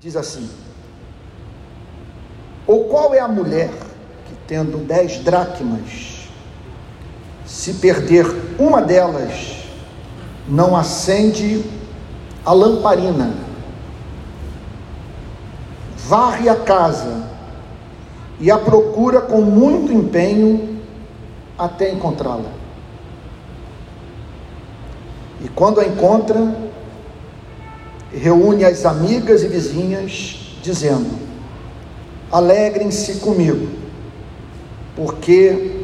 diz assim: Ou qual é a mulher que, tendo dez dracmas, se perder uma delas, não acende a lamparina, varre a casa e a procura com muito empenho até encontrá-la? E quando a encontra, reúne as amigas e vizinhas, dizendo: Alegrem-se comigo, porque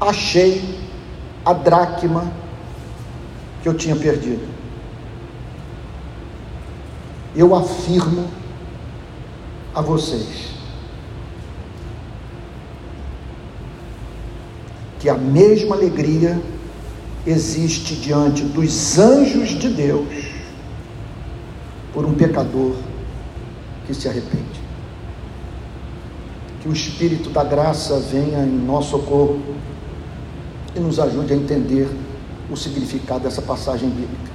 achei a dracma que eu tinha perdido. Eu afirmo a vocês que a mesma alegria existe diante dos anjos de Deus por um pecador que se arrepende. Que o Espírito da graça venha em nosso socorro e nos ajude a entender o significado dessa passagem bíblica.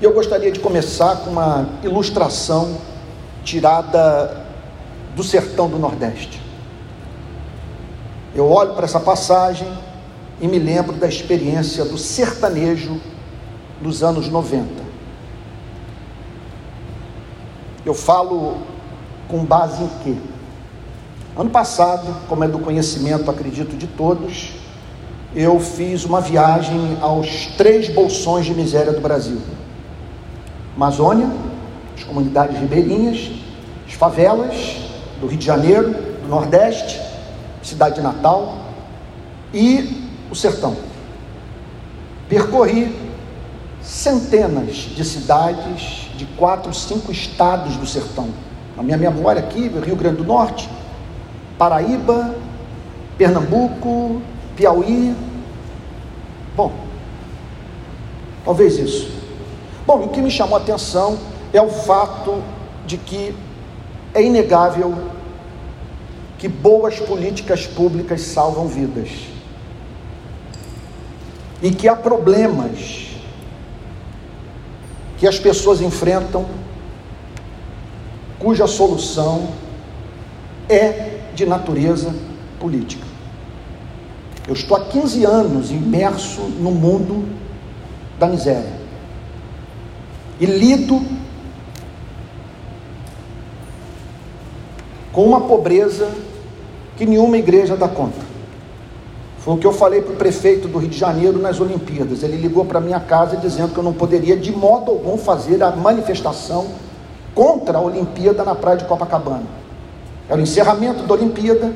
Eu gostaria de começar com uma ilustração tirada do sertão do Nordeste. Eu olho para essa passagem e me lembro da experiência do sertanejo dos anos 90. Eu falo com base em quê? Ano passado, como é do conhecimento, acredito, de todos, eu fiz uma viagem aos três bolsões de miséria do Brasil: Amazônia, as comunidades ribeirinhas, as favelas do Rio de Janeiro, do Nordeste, cidade de Natal e o sertão. Percorri centenas de cidades de quatro, cinco estados do sertão. Na minha memória aqui, Rio Grande do Norte, Paraíba, Pernambuco, Piauí. Bom, talvez isso. Bom, o que me chamou a atenção é o fato de que é inegável que boas políticas públicas salvam vidas e que há problemas que as pessoas enfrentam cuja solução é de natureza política. Eu estou há 15 anos imerso no mundo da miséria e lido com uma pobreza que nenhuma igreja dá conta. Foi o que eu falei para o prefeito do Rio de Janeiro nas Olimpíadas. Ele ligou para minha casa dizendo que eu não poderia de modo algum fazer a manifestação contra a Olimpíada na praia de Copacabana. Era o encerramento da Olimpíada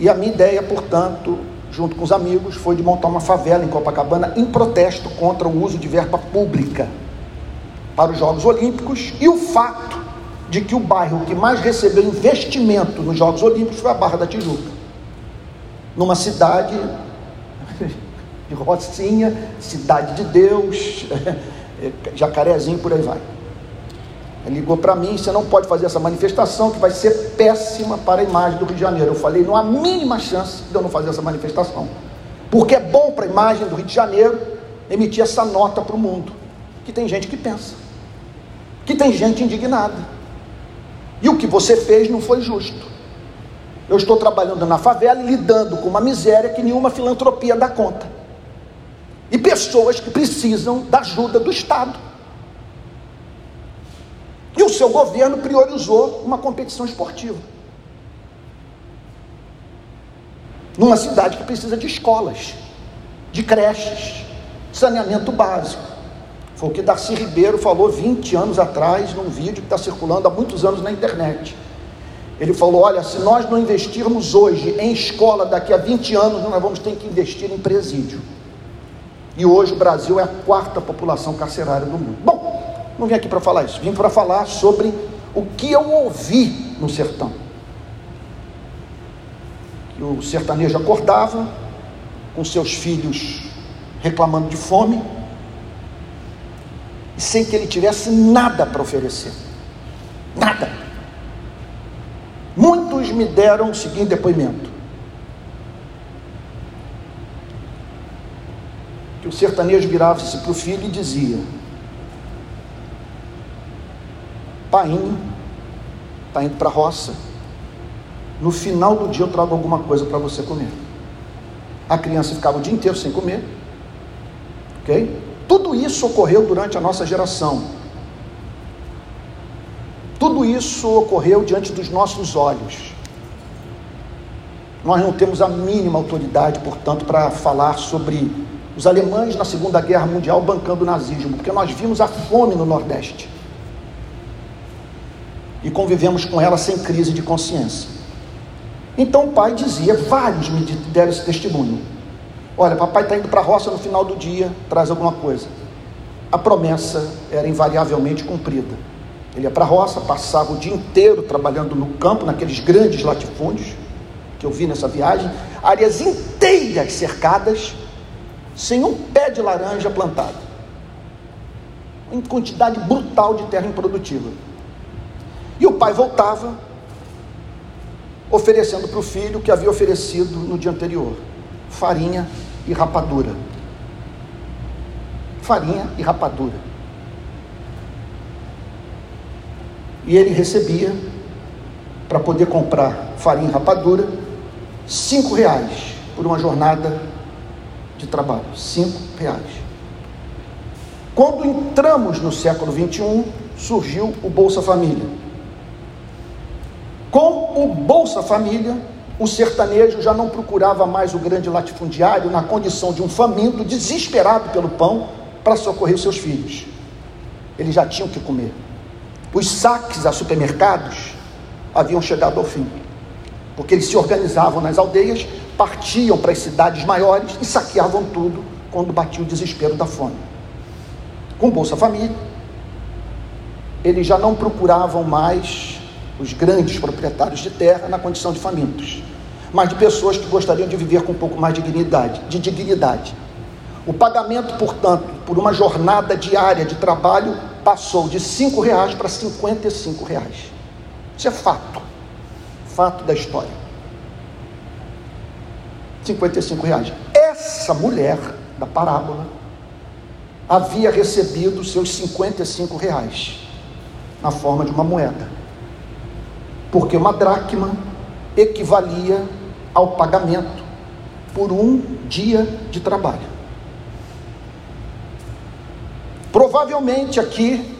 e a minha ideia, portanto, junto com os amigos, foi de montar uma favela em Copacabana em protesto contra o uso de verba pública para os Jogos Olímpicos e o fato de que o bairro que mais recebeu investimento nos Jogos Olímpicos foi a Barra da Tijuca numa cidade de Rocinha, cidade de Deus, jacarezinho, por aí vai. Ele ligou para mim, você não pode fazer essa manifestação que vai ser péssima para a imagem do Rio de Janeiro. Eu falei, não há mínima chance de eu não fazer essa manifestação. Porque é bom para a imagem do Rio de Janeiro emitir essa nota para o mundo. Que tem gente que pensa. Que tem gente indignada. E o que você fez não foi justo. Eu estou trabalhando na favela e lidando com uma miséria que nenhuma filantropia dá conta. E pessoas que precisam da ajuda do Estado. E o seu governo priorizou uma competição esportiva. Numa cidade que precisa de escolas, de creches, saneamento básico. Foi o que Darcy Ribeiro falou 20 anos atrás num vídeo que está circulando há muitos anos na internet. Ele falou: olha, se nós não investirmos hoje em escola, daqui a 20 anos nós vamos ter que investir em presídio. E hoje o Brasil é a quarta população carcerária do mundo. Bom, não vim aqui para falar isso, vim para falar sobre o que eu ouvi no sertão. Que o sertanejo acordava com seus filhos reclamando de fome, sem que ele tivesse nada para oferecer. Nada. Muitos me deram o seguinte depoimento: que o sertanejo virava-se para o filho e dizia: Painho está indo para a roça. No final do dia eu trago alguma coisa para você comer. A criança ficava o dia inteiro sem comer. Ok? Tudo isso ocorreu durante a nossa geração. Tudo isso ocorreu diante dos nossos olhos. Nós não temos a mínima autoridade, portanto, para falar sobre os alemães na Segunda Guerra Mundial bancando o nazismo, porque nós vimos a fome no Nordeste e convivemos com ela sem crise de consciência. Então o pai dizia, vários me deram esse testemunho. Olha, papai está indo para a roça no final do dia, traz alguma coisa. A promessa era invariavelmente cumprida. Ele ia para a roça, passava o dia inteiro trabalhando no campo, naqueles grandes latifúndios que eu vi nessa viagem, áreas inteiras cercadas, sem um pé de laranja plantado. Em quantidade brutal de terra improdutiva. E o pai voltava, oferecendo para o filho o que havia oferecido no dia anterior: farinha e rapadura. Farinha e rapadura. E ele recebia, para poder comprar farinha e rapadura, cinco reais por uma jornada de trabalho. Cinco reais. Quando entramos no século 21, surgiu o Bolsa Família. Com o Bolsa Família, o sertanejo já não procurava mais o grande latifundiário na condição de um faminto, desesperado pelo pão, para socorrer os seus filhos. Eles já tinham que comer. Os saques a supermercados haviam chegado ao fim porque eles se organizavam nas aldeias, partiam para as cidades maiores e saqueavam tudo quando batia o desespero da fome. Com Bolsa Família, eles já não procuravam mais os grandes proprietários de terra na condição de famintos, mas de pessoas que gostariam de viver com um pouco mais de dignidade, de dignidade. O pagamento, portanto, por uma jornada diária de trabalho passou de cinco reais para 55 reais. Isso é fato fato da história. 55 reais. Essa mulher da parábola havia recebido seus 55 reais na forma de uma moeda. Porque uma dracma equivalia ao pagamento por um dia de trabalho. Provavelmente aqui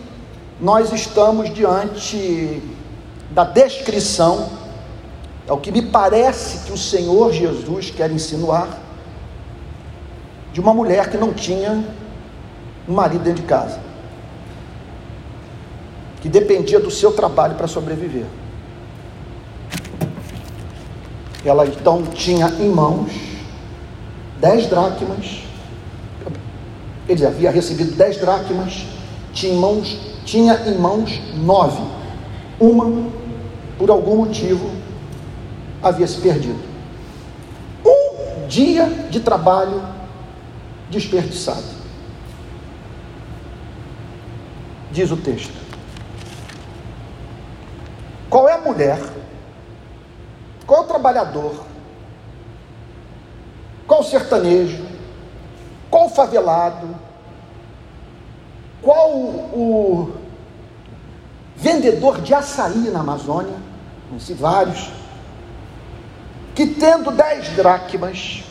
nós estamos diante da descrição é o que me parece que o Senhor Jesus quer insinuar de uma mulher que não tinha um marido dentro de casa, que dependia do seu trabalho para sobreviver. Ela então tinha em mãos dez dracmas, ele havia recebido dez dracmas, tinha em mãos, tinha em mãos nove. Uma, por algum motivo, havia se perdido. Um dia de trabalho desperdiçado. Diz o texto. Qual é a mulher? Qual é o trabalhador? Qual o sertanejo? Qual o favelado? Qual o vendedor de açaí na Amazônia? Conheci vários que tendo dez dracmas,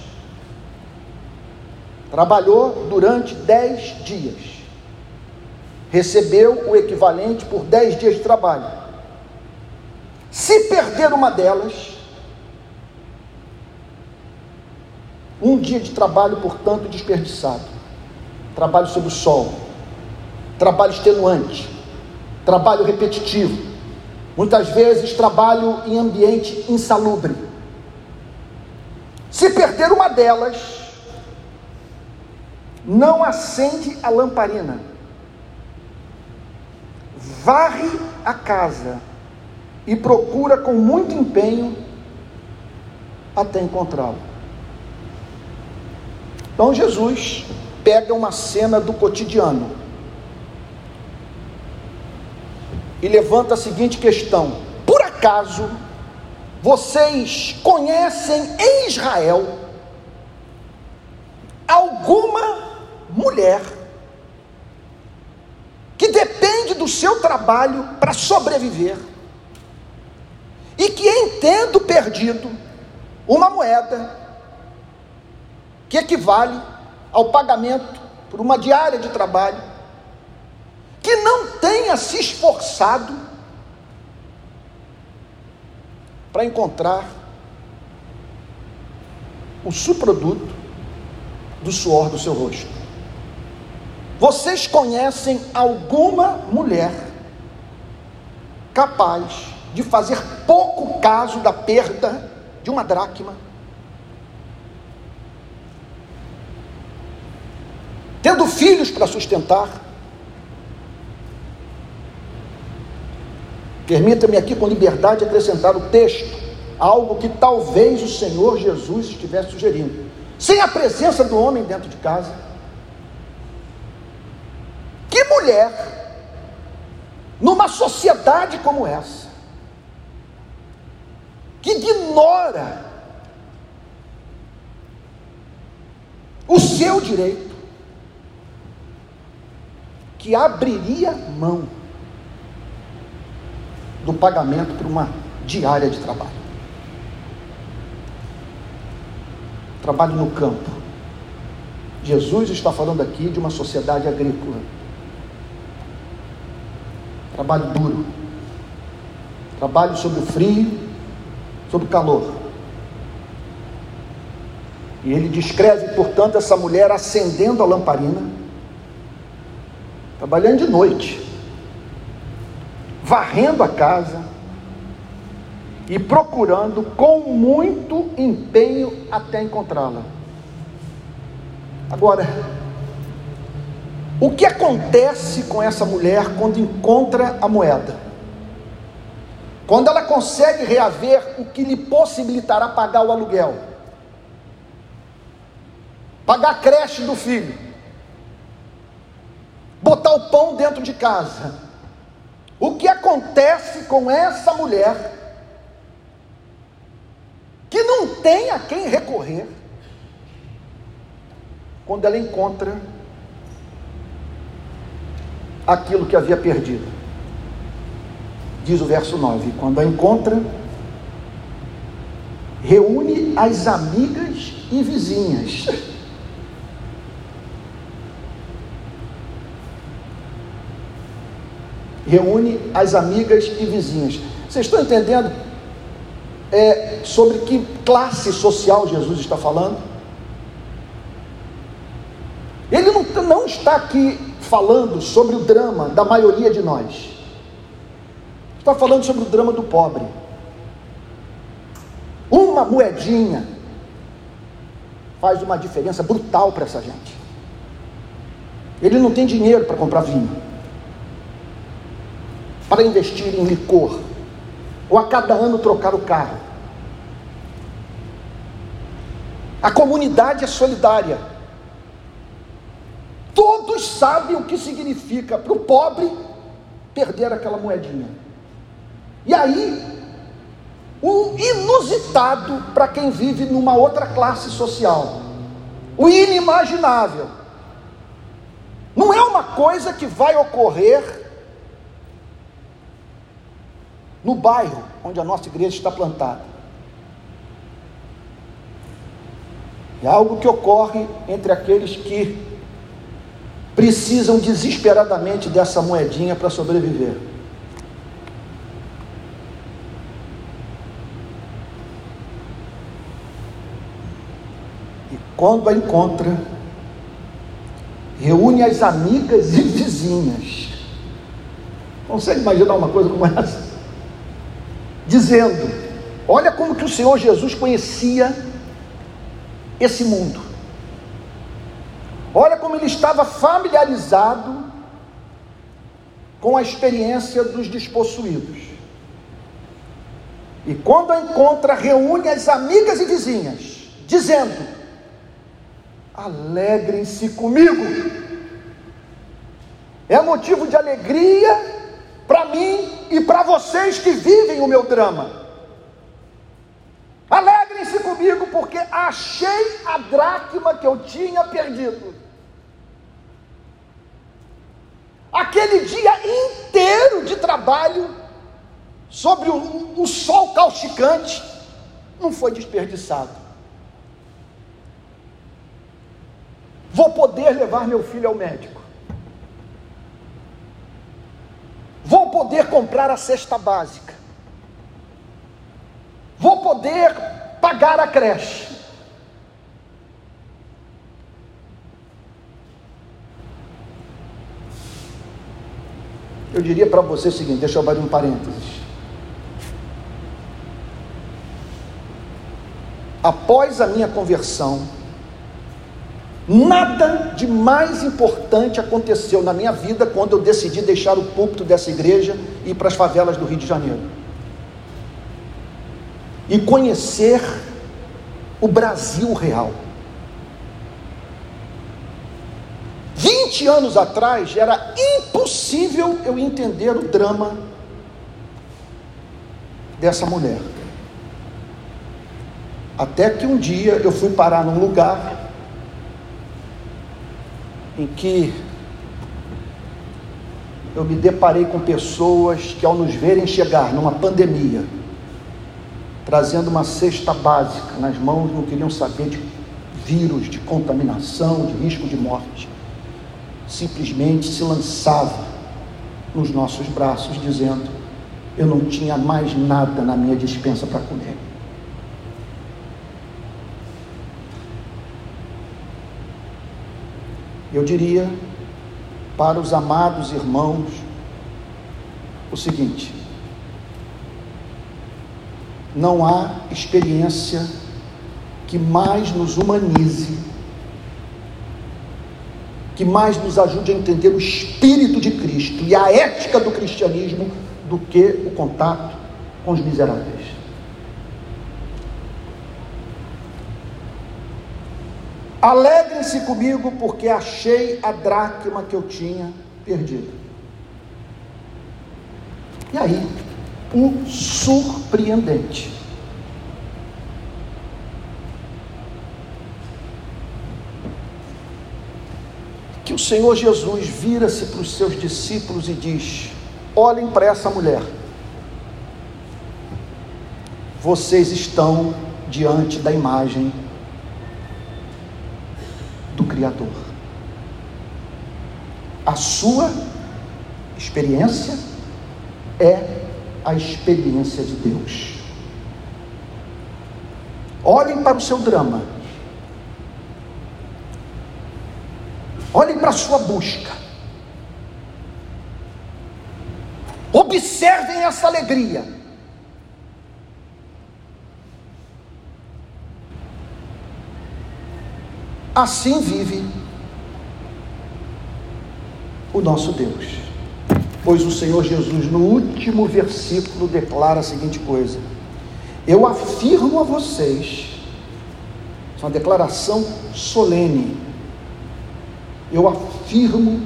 trabalhou durante dez dias, recebeu o equivalente por dez dias de trabalho. Se perder uma delas, um dia de trabalho, portanto, desperdiçado, trabalho sob o sol, trabalho extenuante, trabalho repetitivo, muitas vezes trabalho em ambiente insalubre se perder uma delas, não acende a lamparina, varre a casa e procura com muito empenho até encontrá-lo. Então Jesus pega uma cena do cotidiano e levanta a seguinte questão: por acaso vocês conhecem em Israel alguma mulher que depende dos seu trabalho para sobreviver e que entendo perdido uma moeda que equivale ao pagamento por uma diária de trabalho, que não tenha se esforçado para encontrar o subproduto do suor do seu rosto. Vocês conhecem alguma mulher capaz de fazer pouco caso da perda de uma dracma? Tendo filhos para sustentar, Permita-me aqui com liberdade acrescentar o texto, algo que talvez o Senhor Jesus estivesse sugerindo. Sem a presença do homem dentro de casa, que mulher, numa sociedade como essa, que ignora o seu direito, que abriria mão do pagamento por uma diária de trabalho. Trabalho no campo. Jesus está falando aqui de uma sociedade agrícola. Trabalho duro. Trabalho sob o frio, sob o calor. E ele descreve, portanto, essa mulher acendendo a lamparina, trabalhando de noite varrendo a casa e procurando com muito empenho até encontrá-la. Agora, o que acontece com essa mulher quando encontra a moeda? Quando ela consegue reaver o que lhe possibilitará pagar o aluguel, pagar a creche do filho, botar o pão dentro de casa, o que acontece com essa mulher que não tem a quem recorrer quando ela encontra aquilo que havia perdido? Diz o verso 9: quando a encontra, reúne as amigas e vizinhas reúne as amigas e vizinhas. Vocês estão entendendo é, sobre que classe social Jesus está falando? Ele não, não está aqui falando sobre o drama da maioria de nós. Está falando sobre o drama do pobre. Uma moedinha faz uma diferença brutal para essa gente. Ele não tem dinheiro para comprar vinho para investir em licor, ou a cada ano trocar o carro. A comunidade é solidária. Todos sabem o que significa para o pobre perder aquela moedinha. E aí, o inusitado para quem vive numa outra classe social, o inimaginável. Não é uma coisa que vai ocorrer no bairro onde a nossa igreja está plantada. É algo que ocorre entre aqueles que precisam desesperadamente dessa moedinha para sobreviver. E quando a encontra, reúne as amigas e vizinhas. Consegue imaginar uma coisa como essa? Dizendo: Olha como que o Senhor Jesus conhecia esse mundo. Olha como ele estava familiarizado com a experiência dos despossuídos. E quando a encontra, reúne as amigas e vizinhas, dizendo: Alegrem-se comigo. É motivo de alegria para mim e para vocês que vivem o meu drama. Alegrem-se comigo, porque achei a dracma que eu tinha perdido. Aquele dia inteiro de trabalho sobre o, o sol causticante não foi desperdiçado. Vou poder levar meu filho ao médico. Vou poder comprar a cesta básica. Vou poder pagar a creche. Eu diria para você o seguinte: deixa eu abrir um parênteses. Após a minha conversão, nada de mais importante aconteceu na minha vida quando eu decidi deixar o púlpito dessa igreja e ir para as favelas do Rio de Janeiro. E conhecer o Brasil real. 20 anos atrás era impossível eu entender o drama dessa mulher. Até que um dia eu fui parar num lugar em que eu me deparei com pessoas que, ao nos verem chegar numa pandemia, trazendo uma cesta básica nas mãos, não queriam saber de vírus, de contaminação, de risco de morte, simplesmente se lançava nos nossos braços, dizendo: Eu não tinha mais nada na minha dispensa para comer. Eu diria para os amados irmãos o seguinte: não há experiência que mais nos humanize, que mais nos ajude a entender o espírito de Cristo e a ética do cristianismo do que o contato com os miseráveis. Alegrem-se comigo, porque achei a dracma que eu tinha perdido. E aí, o surpreendente. Que o Senhor Jesus vira-se para os seus discípulos e diz: Olhem para essa mulher. Vocês estão diante da imagem do Criador. A sua experiência é a experiência de Deus. Olhem para o seu drama. Olhem para a sua busca. Observem essa alegria. Assim vive o nosso Deus. Pois o Senhor Jesus, no último versículo, declara a seguinte coisa: Eu afirmo a vocês, é uma declaração solene, eu afirmo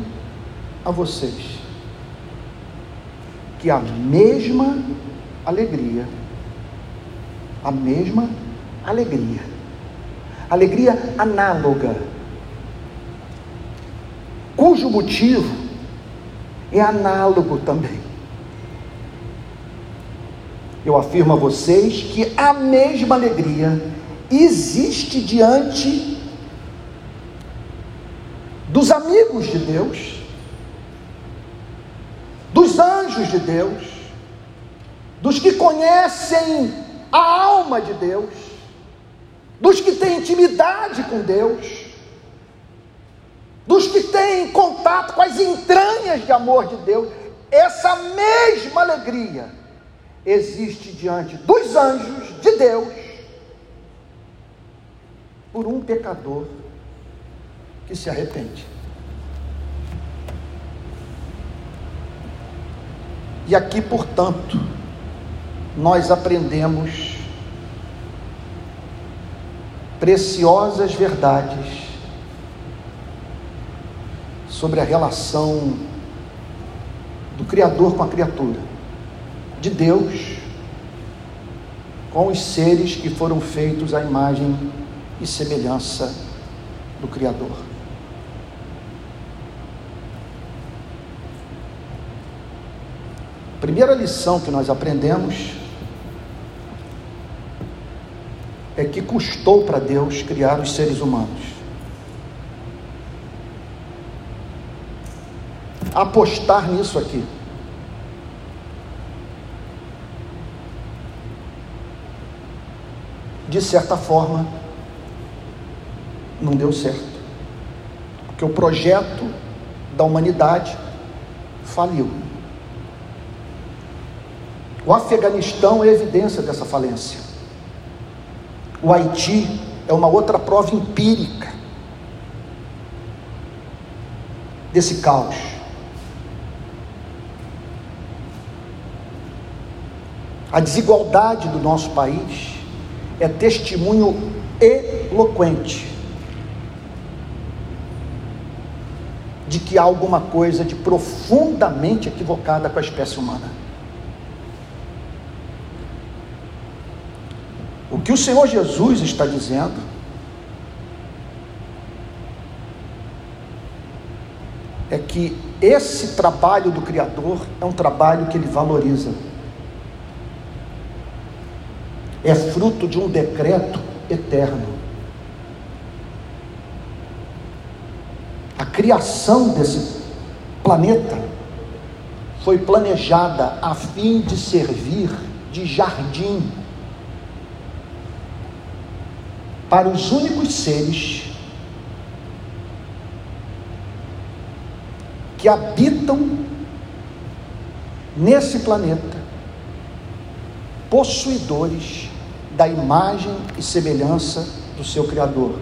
a vocês, que a mesma alegria, a mesma alegria alegria análoga, cujo motivo é análogo também. Eu afirmo a vocês que a mesma alegria existe diante dos amigos de Deus, dos anjos de Deus, dos que conhecem a alma de Deus, dos que têm intimidade com Deus, dos que têm contato com as entranhas de amor de Deus, essa mesma alegria existe diante dos anjos de Deus por um pecador que se arrepende. E aqui, portanto, nós aprendemos preciosas verdades sobre a relação do Criador com a criatura, de Deus com os seres que foram feitos à imagem e semelhança do Criador. primeira lição que nós aprendemos é que custou para Deus criar os seres humanos. Apostar nisso aqui. De certa forma, não deu certo. Porque o projeto da humanidade faliu. O Afeganistão é evidência dessa falência. O Haiti é uma outra prova empírica desse caos. A desigualdade do nosso país é testemunho eloquente de que há alguma coisa de profundamente equivocada com a espécie humana. O que o Senhor Jesus está dizendo é que esse trabalho do Criador é um trabalho que ele valoriza. É fruto de um decreto eterno. A criação desse planeta foi planejada a fim de servir de jardim para os únicos seres que habitam nesse planeta, possuidores da imagem e semelhança do seu Criador.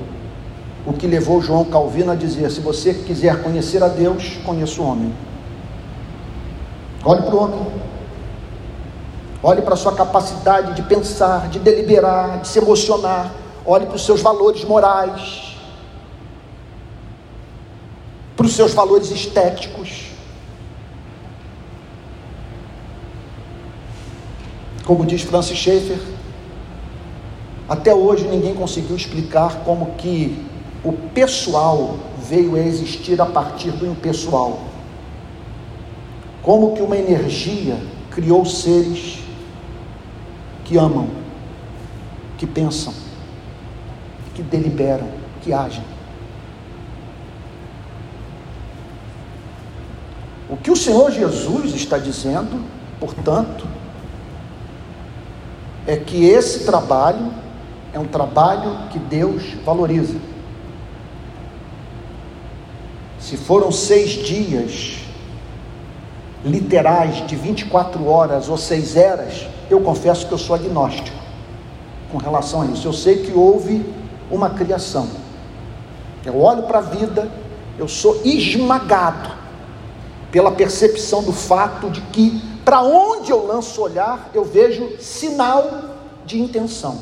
O que levou João Calvino a dizer: se você quiser conhecer a Deus, conheça o homem. Olhe para o homem. Olhe para a sua capacidade de pensar, de deliberar, de se emocionar, olhe para os seus valores morais, para os seus valores estéticos. Como diz Francis Schaeffer, até hoje ninguém conseguiu explicar como que o pessoal veio a existir a partir do impessoal. Como que uma energia criou seres que amam, que pensam que deliberam, que agem. O que o Senhor Jesus está dizendo, portanto, é que esse trabalho é um trabalho que Deus valoriza. Se foram seis dias literais de 24 horas ou seis eras, eu confesso que eu sou agnóstico com relação a isso. Eu sei que houve uma criação. Eu olho para a vida, eu sou esmagado pela percepção do fato de que, para onde eu lanço olhar, eu vejo sinal de intenção.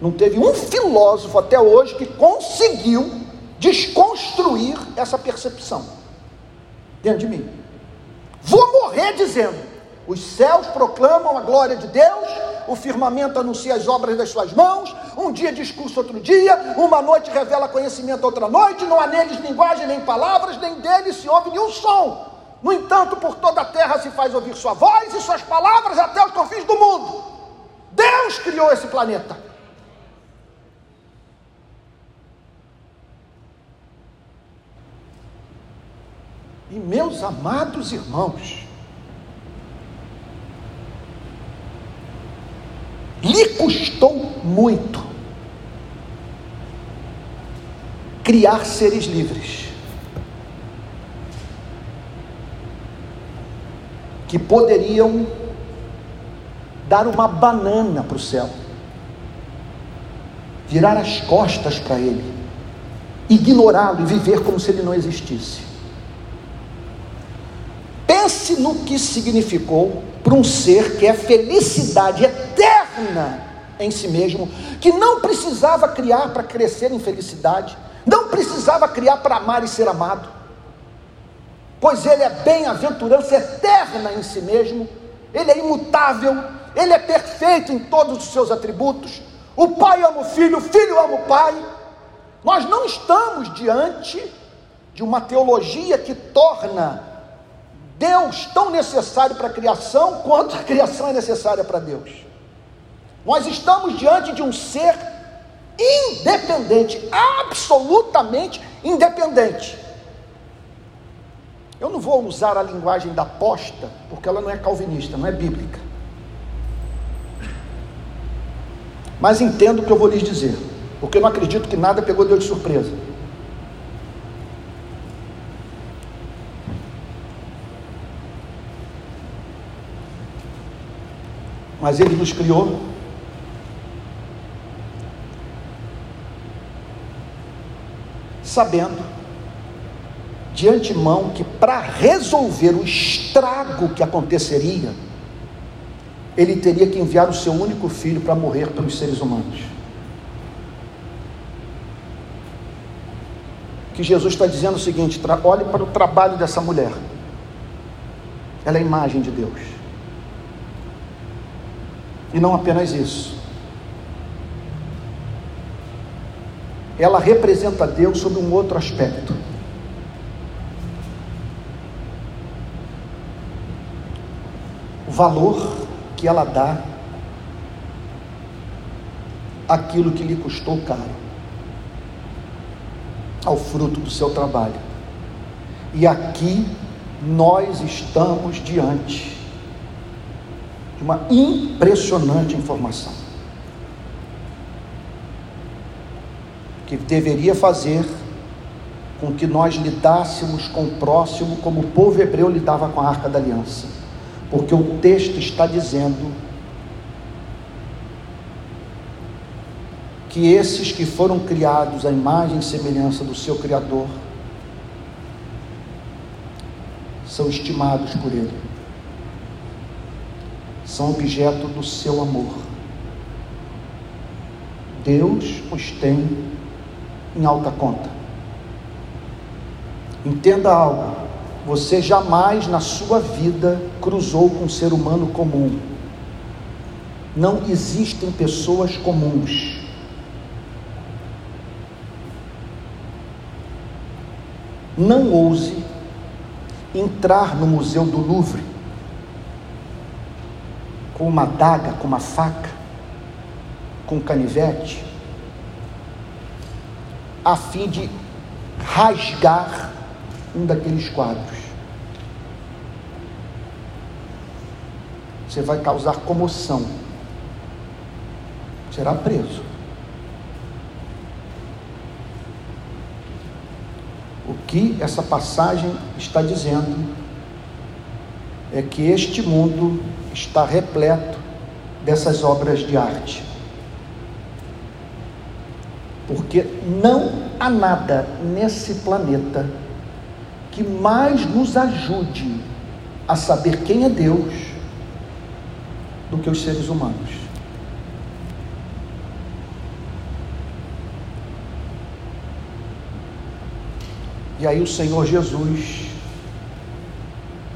Não teve um filósofo até hoje que conseguiu desconstruir essa percepção dentro de mim. Vou morrer dizendo: os céus proclamam a glória de Deus, o firmamento anuncia as obras das suas mãos, um dia discurso outro dia, uma noite revela conhecimento outra noite, não há neles linguagem nem palavras, nem deles se ouve nenhum som. No entanto, por toda a terra se faz ouvir sua voz e suas palavras até os confins do mundo. Deus criou esse planeta. E meus amados irmãos, lhe custou muito criar seres livres que poderiam dar uma banana para o céu, virar as costas para ele, ignorá-lo e viver como se ele não existisse. Pense no que significou para um ser que é felicidade eterna em si mesmo, que não precisava criar para crescer em felicidade, não precisava criar para amar e ser amado, pois ele é bem-aventurança eterna em si mesmo, ele é imutável, ele é perfeito em todos os seus atributos. O pai ama o filho, o filho ama o pai. Nós não estamos diante de uma teologia que torna Deus tão necessário para a criação quanto a criação é necessária para Deus. Nós estamos diante de um ser independente, absolutamente independente. Eu não vou usar a linguagem da posta, porque ela não é calvinista, não é bíblica. Mas entendo o que eu vou lhes dizer, porque eu não acredito que nada pegou Deus de surpresa. Mas Ele nos criou sabendo de antemão que para resolver o estrago que aconteceria, ele teria que enviar o seu único filho para morrer pelos seres humanos. Que Jesus está dizendo o seguinte: olhe para o trabalho dessa mulher, ela é a imagem de Deus, e não apenas isso, ela representa Deus sob um outro aspecto. O valor que ela dá aquilo que lhe custou caro, ao fruto do seu trabalho. E aqui nós estamos diante de uma impressionante informação. Que deveria fazer com que nós lidássemos com o próximo como o povo hebreu lidava com a arca da aliança. Porque o texto está dizendo que esses que foram criados à imagem e semelhança do seu Criador são estimados por Ele, são objeto do seu amor. Deus os tem em alta conta. Entenda algo: você jamais na sua vida cruzou com um ser humano comum. Não existem pessoas comuns. Não ouse entrar no Museu do Louvre com uma daga, com uma faca, com um canivete a fim de rasgar um daqueles quadros. Você vai causar comoção. Será preso. O que essa passagem está dizendo é que este mundo está repleto dessas obras de arte porque não há nada nesse planeta que mais nos ajude a saber quem é Deus do que os seres humanos. E aí o Senhor Jesus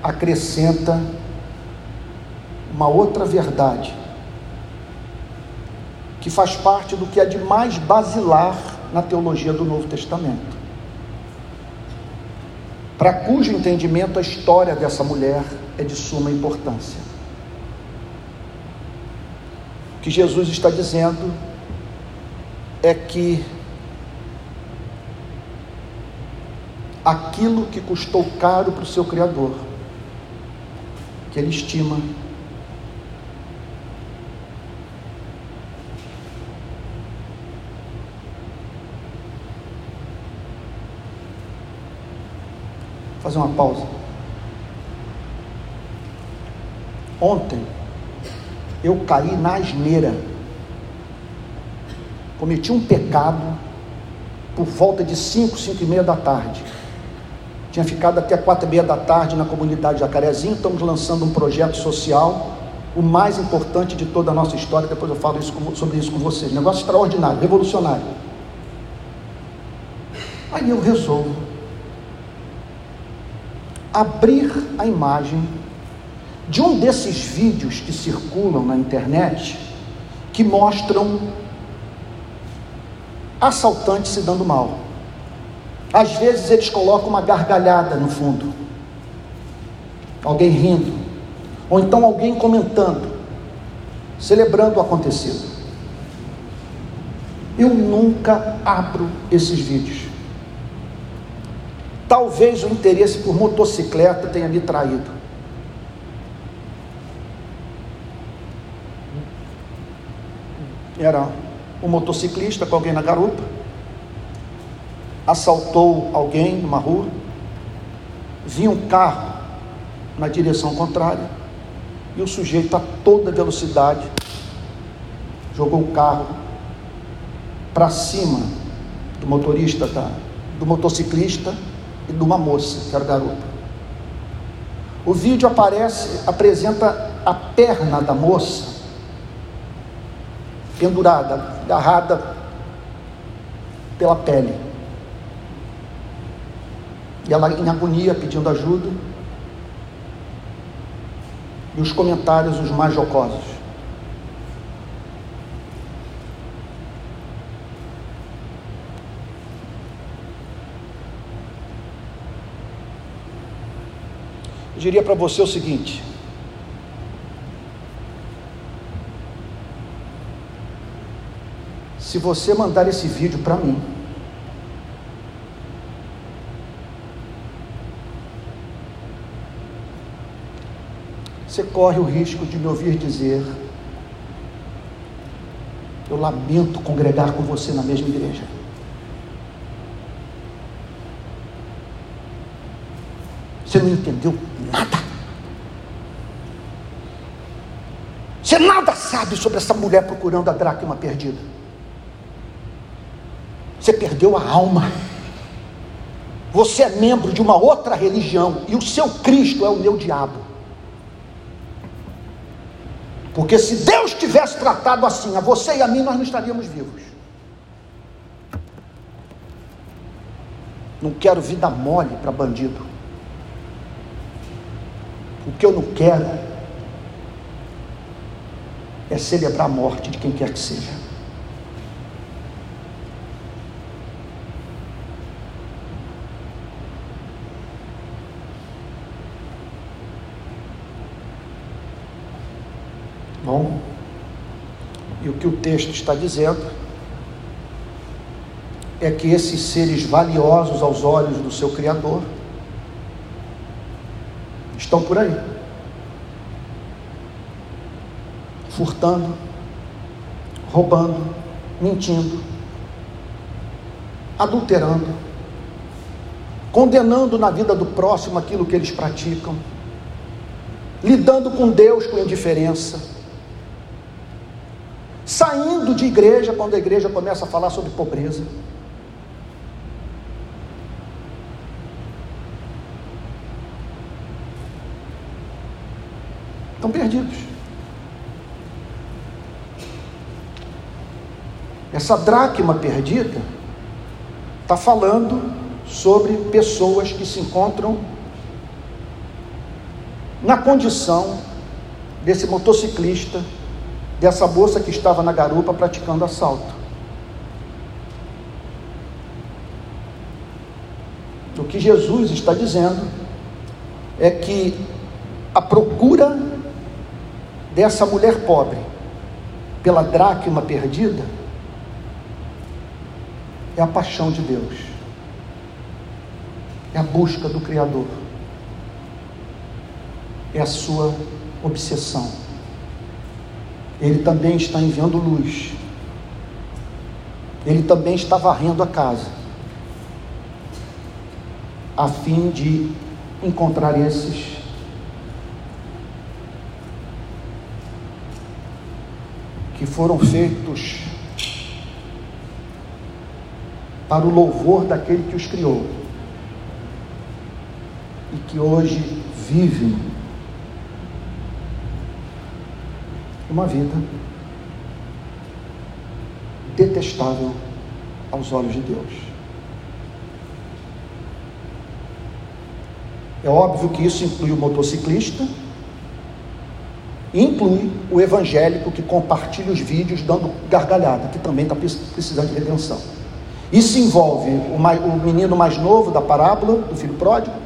acrescenta uma outra verdade que faz parte do que é de mais basilar na teologia do Novo Testamento. Para cujo entendimento a história dessa mulher é de suma importância. O que Jesus está dizendo é que aquilo que custou caro para o seu Criador, que ele estima fazer uma pausa. Ontem eu caí na asneira. Cometi um pecado por volta de 5, 5 e meia da tarde. Tinha ficado até quatro e meia da tarde na comunidade Jacarezinho. Estamos lançando um projeto social, o mais importante de toda a nossa história. Depois eu falo isso com, sobre isso com vocês. Negócio extraordinário, revolucionário. Aí eu resolvo abrir a imagem de um desses vídeos que circulam na internet que mostram assaltantes se dando mal. Às vezes eles colocam uma gargalhada no fundo. alguém rindo, ou então alguém comentando, celebrando o acontecido. Eu nunca abro esses vídeos. Talvez o interesse por motocicleta tenha me traído. Era um motociclista com alguém na garupa, assaltou alguém numa rua, vinha um carro na direção contrária. E o sujeito a toda velocidade jogou o carro para cima do motorista, da, do motociclista e de uma moça, que era garota. O vídeo aparece, apresenta a perna da moça pendurada, agarrada pela pele. E ela em agonia pedindo ajuda. E os comentários os mais jocosos. Diria para você o seguinte: se você mandar esse vídeo para mim, você corre o risco de me ouvir dizer: Eu lamento congregar com você na mesma igreja. Você não entendeu nada. Você nada sabe sobre essa mulher procurando a dracma perdida. Você perdeu a alma. Você é membro de uma outra religião e o seu Cristo é o meu diabo. Porque se Deus tivesse tratado assim a você e a mim, nós não estaríamos vivos. Não quero vida mole para bandido. O que eu não quero é celebrar a morte de quem quer que seja. Bom, e o que o texto está dizendo é que esses seres valiosos aos olhos do seu Criador estão por aí. Furtando, roubando, mentindo, adulterando, condenando na vida do próximo aquilo que eles praticam, lidando com Deus com indiferença, saindo de igreja quando a igreja começa a falar sobre pobreza. Estão perdidos. Essa dracma perdida está falando sobre pessoas que se encontram na condição desse motociclista, dessa moça que estava na garupa praticando assalto. O que Jesus está dizendo é que a procura dessa mulher pobre pela dracma perdida é a paixão de Deus, é a busca do Criador, é a sua obsessão. Ele também está enviando luz, ele também está varrendo a casa, a fim de encontrar esses que foram feitos para o louvor daquele que os criou e que hoje vivem uma vida detestável aos olhos de Deus. É óbvio que isso inclui o motociclista inclui o evangélico que compartilha os vídeos dando gargalhada, que também está precisando de redenção. Isso envolve o, mais, o menino mais novo da parábola, do filho pródigo,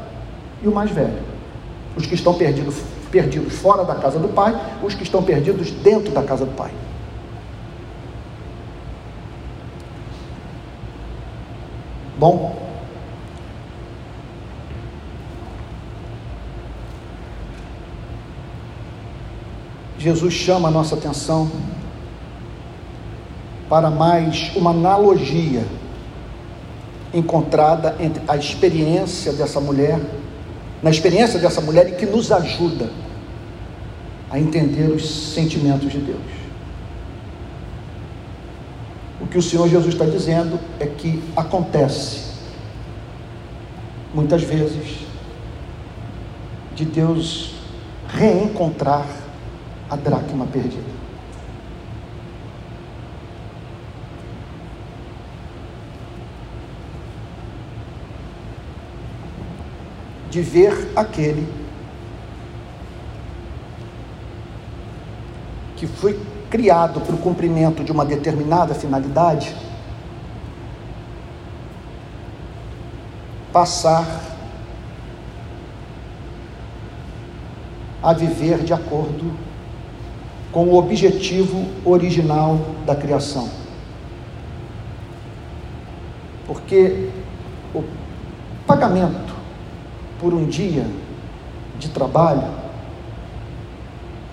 e o mais velho. Os que estão perdidos, perdidos fora da casa do Pai, os que estão perdidos dentro da casa do Pai. Bom, Jesus chama a nossa atenção para mais uma analogia encontrada entre a experiência dessa mulher, na experiência dessa mulher e que nos ajuda a entender os sentimentos de Deus. O que o Senhor Jesus está dizendo é que acontece, muitas vezes, de Deus reencontrar a dracma perdida. De ver aquele que foi criado para o cumprimento de uma determinada finalidade, passar a viver de acordo com o objetivo original da criação. Porque o pagamento por um dia de trabalho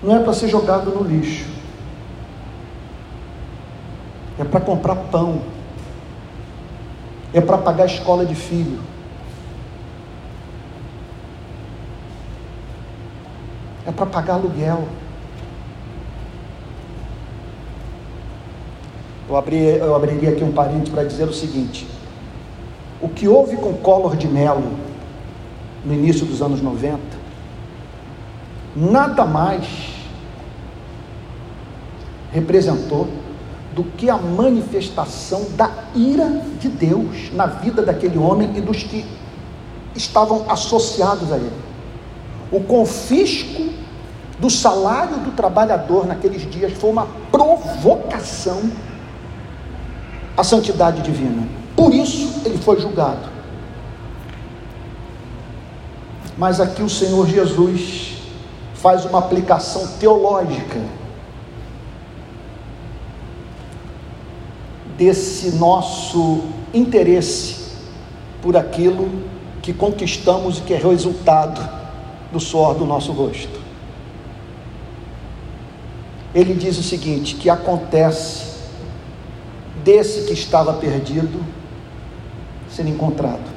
não é para ser jogado no lixo, é para comprar pão, é para pagar a escola de filho. É para pagar aluguel. Eu, abri, eu abriria aqui um parênteses para dizer o seguinte: o que houve com Collor de Mello no início dos anos 90, nada mais representou do que a manifestação da ira de Deus na vida daquele homem e dos que estavam associados a ele. O confisco do salário do trabalhador naqueles dias foi uma provocação a santidade divina. Por isso ele foi julgado. Mas aqui o Senhor Jesus faz uma aplicação teológica desse nosso interesse por aquilo que conquistamos e que é resultado do suor do nosso rosto. Ele diz o seguinte: que acontece desse que estava perdido ser encontrado.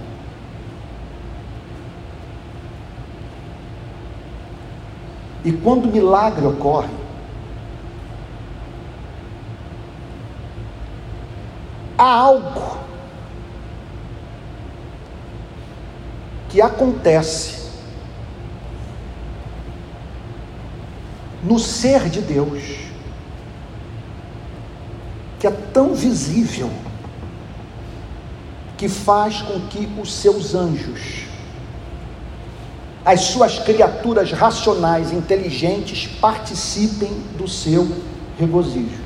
E quando o milagre ocorre, há algo que acontece no ser de Deus que é tão visível que faz com que os seus anjos, as suas criaturas racionais, inteligentes, participem do seu regozijo.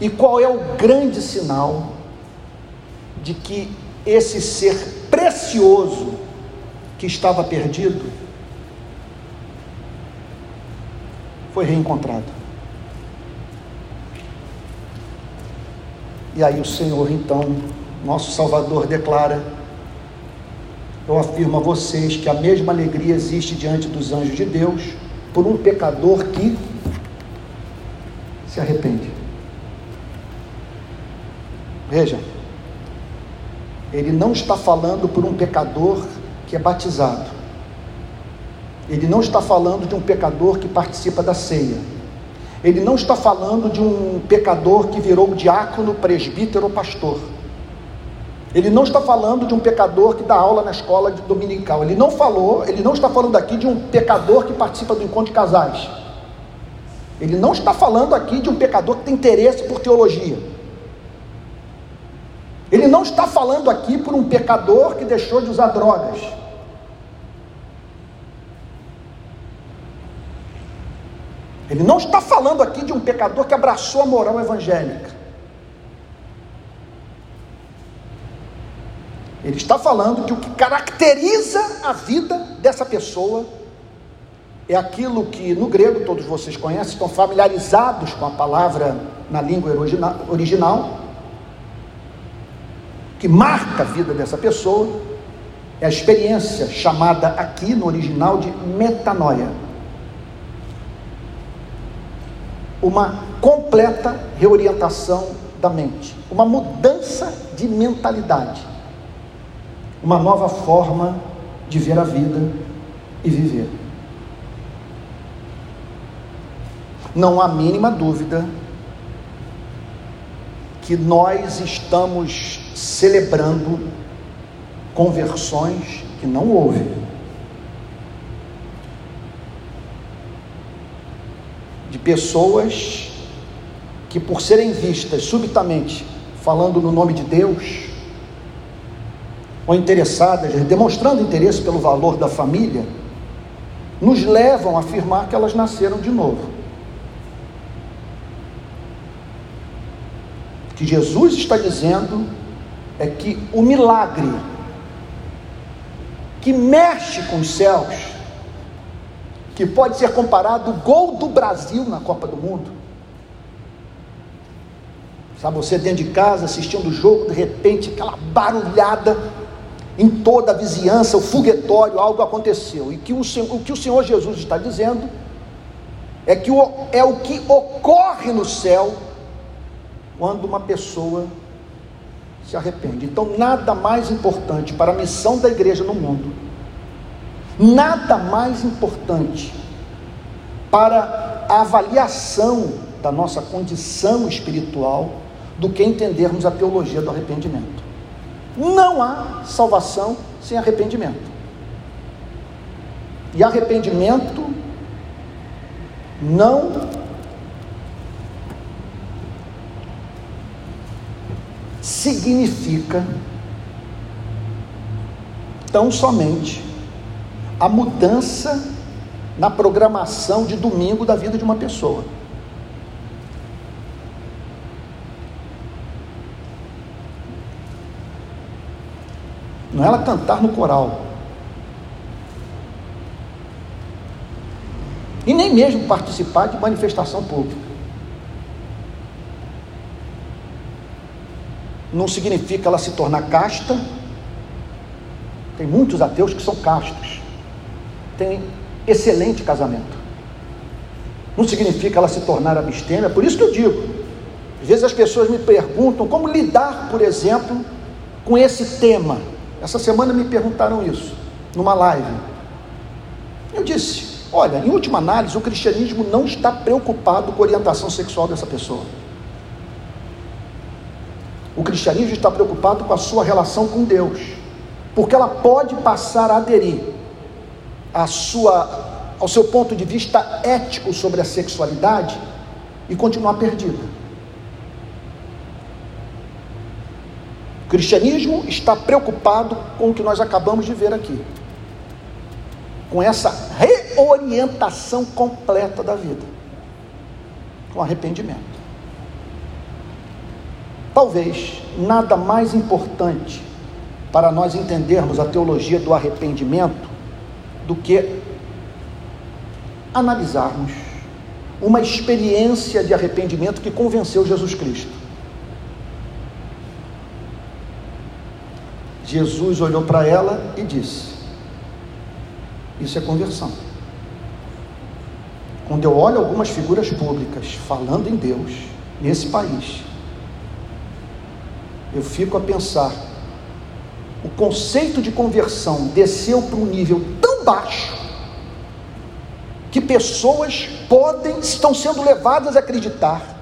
E qual é o grande sinal de que esse ser precioso que estava perdido foi reencontrado? E aí o Senhor, então, nosso Salvador, declara: Eu afirmo a vocês que a mesma alegria existe diante dos anjos de Deus por um pecador que se arrepende. Veja, ele não está falando por um pecador que é batizado. Ele não está falando de um pecador que participa da ceia. Ele não está falando de um pecador que virou diácono, presbítero ou pastor. Ele não está falando de um pecador que dá aula na escola dominical. Ele não falou, ele não está falando aqui de um pecador que participa do encontro de casais. Ele não está falando aqui de um pecador que tem interesse por teologia. Ele não está falando aqui por um pecador que deixou de usar drogas. Ele não está falando aqui de um pecador que abraçou a moral evangélica. Ele está falando que o que caracteriza a vida dessa pessoa é aquilo que no grego todos vocês conhecem, estão familiarizados com a palavra na língua original, que marca a vida dessa pessoa, é a experiência chamada aqui no original de metanoia. Uma completa reorientação da mente, uma mudança de mentalidade, uma nova forma de ver a vida e viver. Não há mínima dúvida que nós estamos celebrando conversões que não houve. De pessoas que, por serem vistas subitamente falando no nome de Deus, ou interessadas, demonstrando interesse pelo valor da família, nos levam a afirmar que elas nasceram de novo. que Jesus está dizendo é que o milagre que mexe com os céus, que pode ser comparado ao gol do Brasil na Copa do Mundo. Sabe, você dentro de casa assistindo o jogo, de repente aquela barulhada em toda a vizinhança, o foguetório, algo aconteceu. E que o, o que o Senhor Jesus está dizendo é que o, é o que ocorre no céu quando uma pessoa se arrepende. Então, nada mais importante para a missão da igreja no mundo, nada mais importante para a avaliação da nossa condição espiritual do que entendermos a teologia do arrependimento. Não há salvação sem arrependimento. E arrependimento não significa tão somente a mudança na programação de domingo da vida de uma pessoa. Não é ela cantar no coral. E nem mesmo participar de manifestação pública. não significa ela se tornar casta. Tem muitos ateus que são castos, tem excelente casamento. Não significa ela se tornar abstêmia, por isso que eu digo. Às vezes as pessoas me perguntam como lidar, por exemplo, com esse tema. Essa semana me perguntaram isso, numa live. Eu disse: olha, em última análise, o cristianismo não está preocupado com a orientação sexual dessa pessoa. O cristianismo está preocupado com a sua relação com Deus, porque ela pode passar a aderir à sua, ao seu ponto de vista ético sobre a sexualidade e continuar perdida. O cristianismo está preocupado com o que nós acabamos de ver aqui, com essa reorientação completa da vida, com arrependimento. Talvez nada mais importante para nós entendermos a teologia do arrependimento do que analisarmos uma experiência de arrependimento que convenceu Jesus Cristo. Jesus olhou para ela e disse: Isso é conversão. Quando eu olho algumas figuras públicas falando em Deus nesse país, eu fico a pensar, o conceito de conversão desceu para um nível tão baixo que pessoas podem, estão sendo levadas a acreditar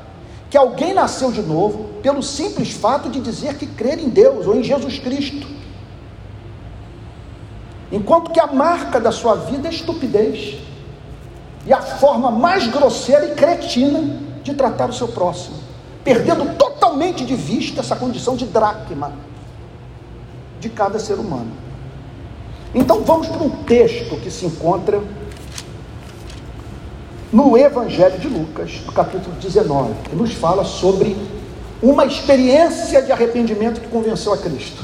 que alguém nasceu de novo pelo simples fato de dizer que crer em Deus ou em Jesus Cristo. Enquanto que a marca da sua vida é estupidez e a forma mais grosseira e cretina de tratar o seu próximo, perdendo totalmente de vista essa condição de dracma de cada ser humano. Então vamos para um texto que se encontra no Evangelho de Lucas, no capítulo 19, que nos fala sobre uma experiência de arrependimento que convenceu a Cristo.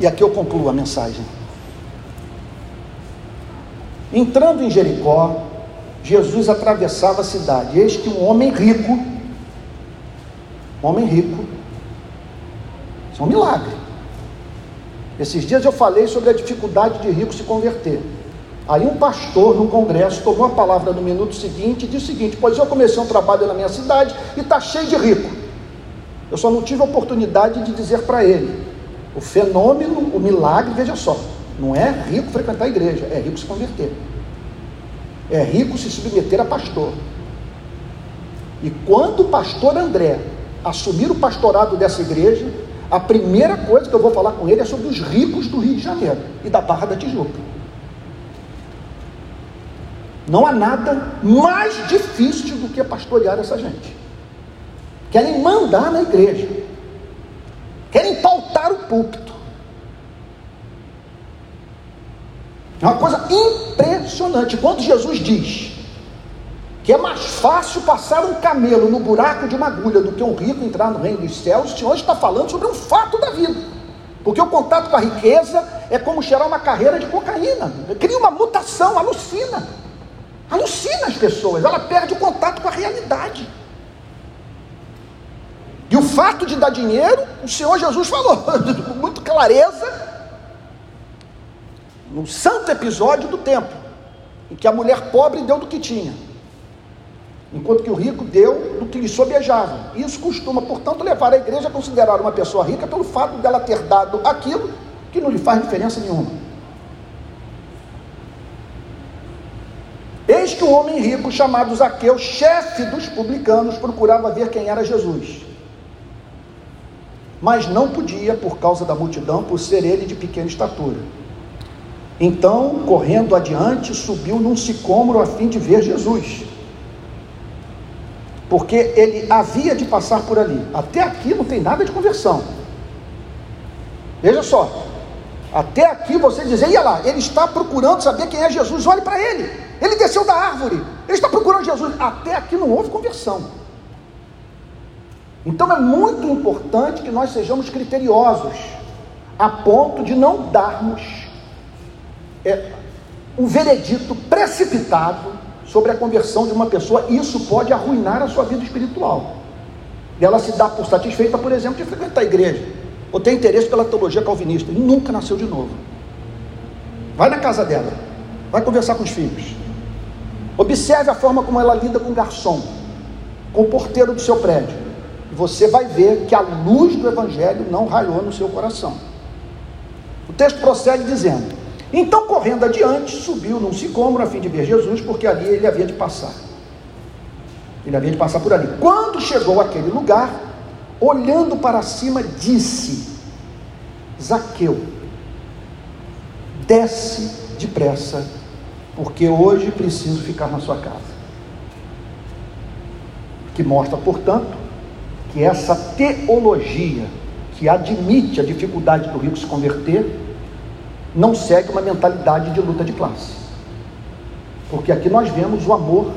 E aqui eu concluo a mensagem. Entrando em Jericó, Jesus atravessava a cidade. Eis que um homem rico, um homem rico, isso é um milagre. Esses dias eu falei sobre a dificuldade de rico se converter. Aí um pastor no congresso tomou a palavra no minuto seguinte e disse o seguinte: Pois eu comecei um trabalho na minha cidade e está cheio de rico. Eu só não tive a oportunidade de dizer para ele o fenômeno, o milagre, veja só, não é rico frequentar a igreja, é rico se converter. É rico se submeter a pastor. E quando o pastor André assumir o pastorado dessa igreja, a primeira coisa que eu vou falar com ele é sobre os ricos do Rio de Janeiro e da Barra da Tijuca. Não há nada mais difícil do que pastorear essa gente. Querem mandar na igreja, querem pautar o púlpito. É uma coisa impressionante. Quando Jesus diz que é mais fácil passar um camelo no buraco de uma agulha do que um rico entrar no reino dos céus, Senhor está falando sobre um fato da vida. Porque o contato com a riqueza é como cheirar uma carreira de cocaína, cria uma mutação, alucina. Alucina as pessoas, ela perde o contato com a realidade. E o fato de dar dinheiro, o Senhor Jesus falou com muita clareza, no santo episódio do templo, em que a mulher pobre deu do que tinha enquanto que o rico deu do que lhe sobejava. Isso costuma, portanto, levar a igreja a considerar uma pessoa rica pelo fato dela ter dado aquilo que não lhe faz diferença nenhuma. Eis que um homem rico chamado Zaqueu, chefe dos publicanos, procurava ver quem era Jesus. Mas não podia por causa da multidão, por ser ele de pequena estatura. Então, correndo adiante, subiu num sicômoro a fim de ver Jesus porque ele havia de passar por ali. Até aqui não tem nada de conversão. Veja só, até aqui você diz, olha lá, ele está procurando saber quem é Jesus, olhe para ele. Ele desceu da árvore, ele está procurando Jesus. Até aqui não houve conversão. Então é muito importante que nós sejamos criteriosos, a ponto de não darmos é, um veredito precipitado sobre a conversão de uma pessoa, isso pode arruinar a sua vida espiritual. Ela se dá por satisfeita, por exemplo, de frequentar a igreja, ou ter interesse pela teologia calvinista, e nunca nasceu de novo. Vai na casa dela, vai conversar com os filhos. Observe a forma como ela lida com o garçom, com o porteiro do seu prédio. E você vai ver que a luz do Evangelho não raiou no seu coração. O texto procede dizendo: então, correndo adiante, subiu num sicômoro a fim de ver Jesus, porque ali ele havia de passar. Ele havia de passar por ali. Quando chegou àquele lugar, olhando para cima, disse: Zaqueu, desce depressa, porque hoje preciso ficar na sua casa. Que mostra, portanto, que essa teologia que admite a dificuldade do rico se converter não segue uma mentalidade de luta de classe. Porque aqui nós vemos o amor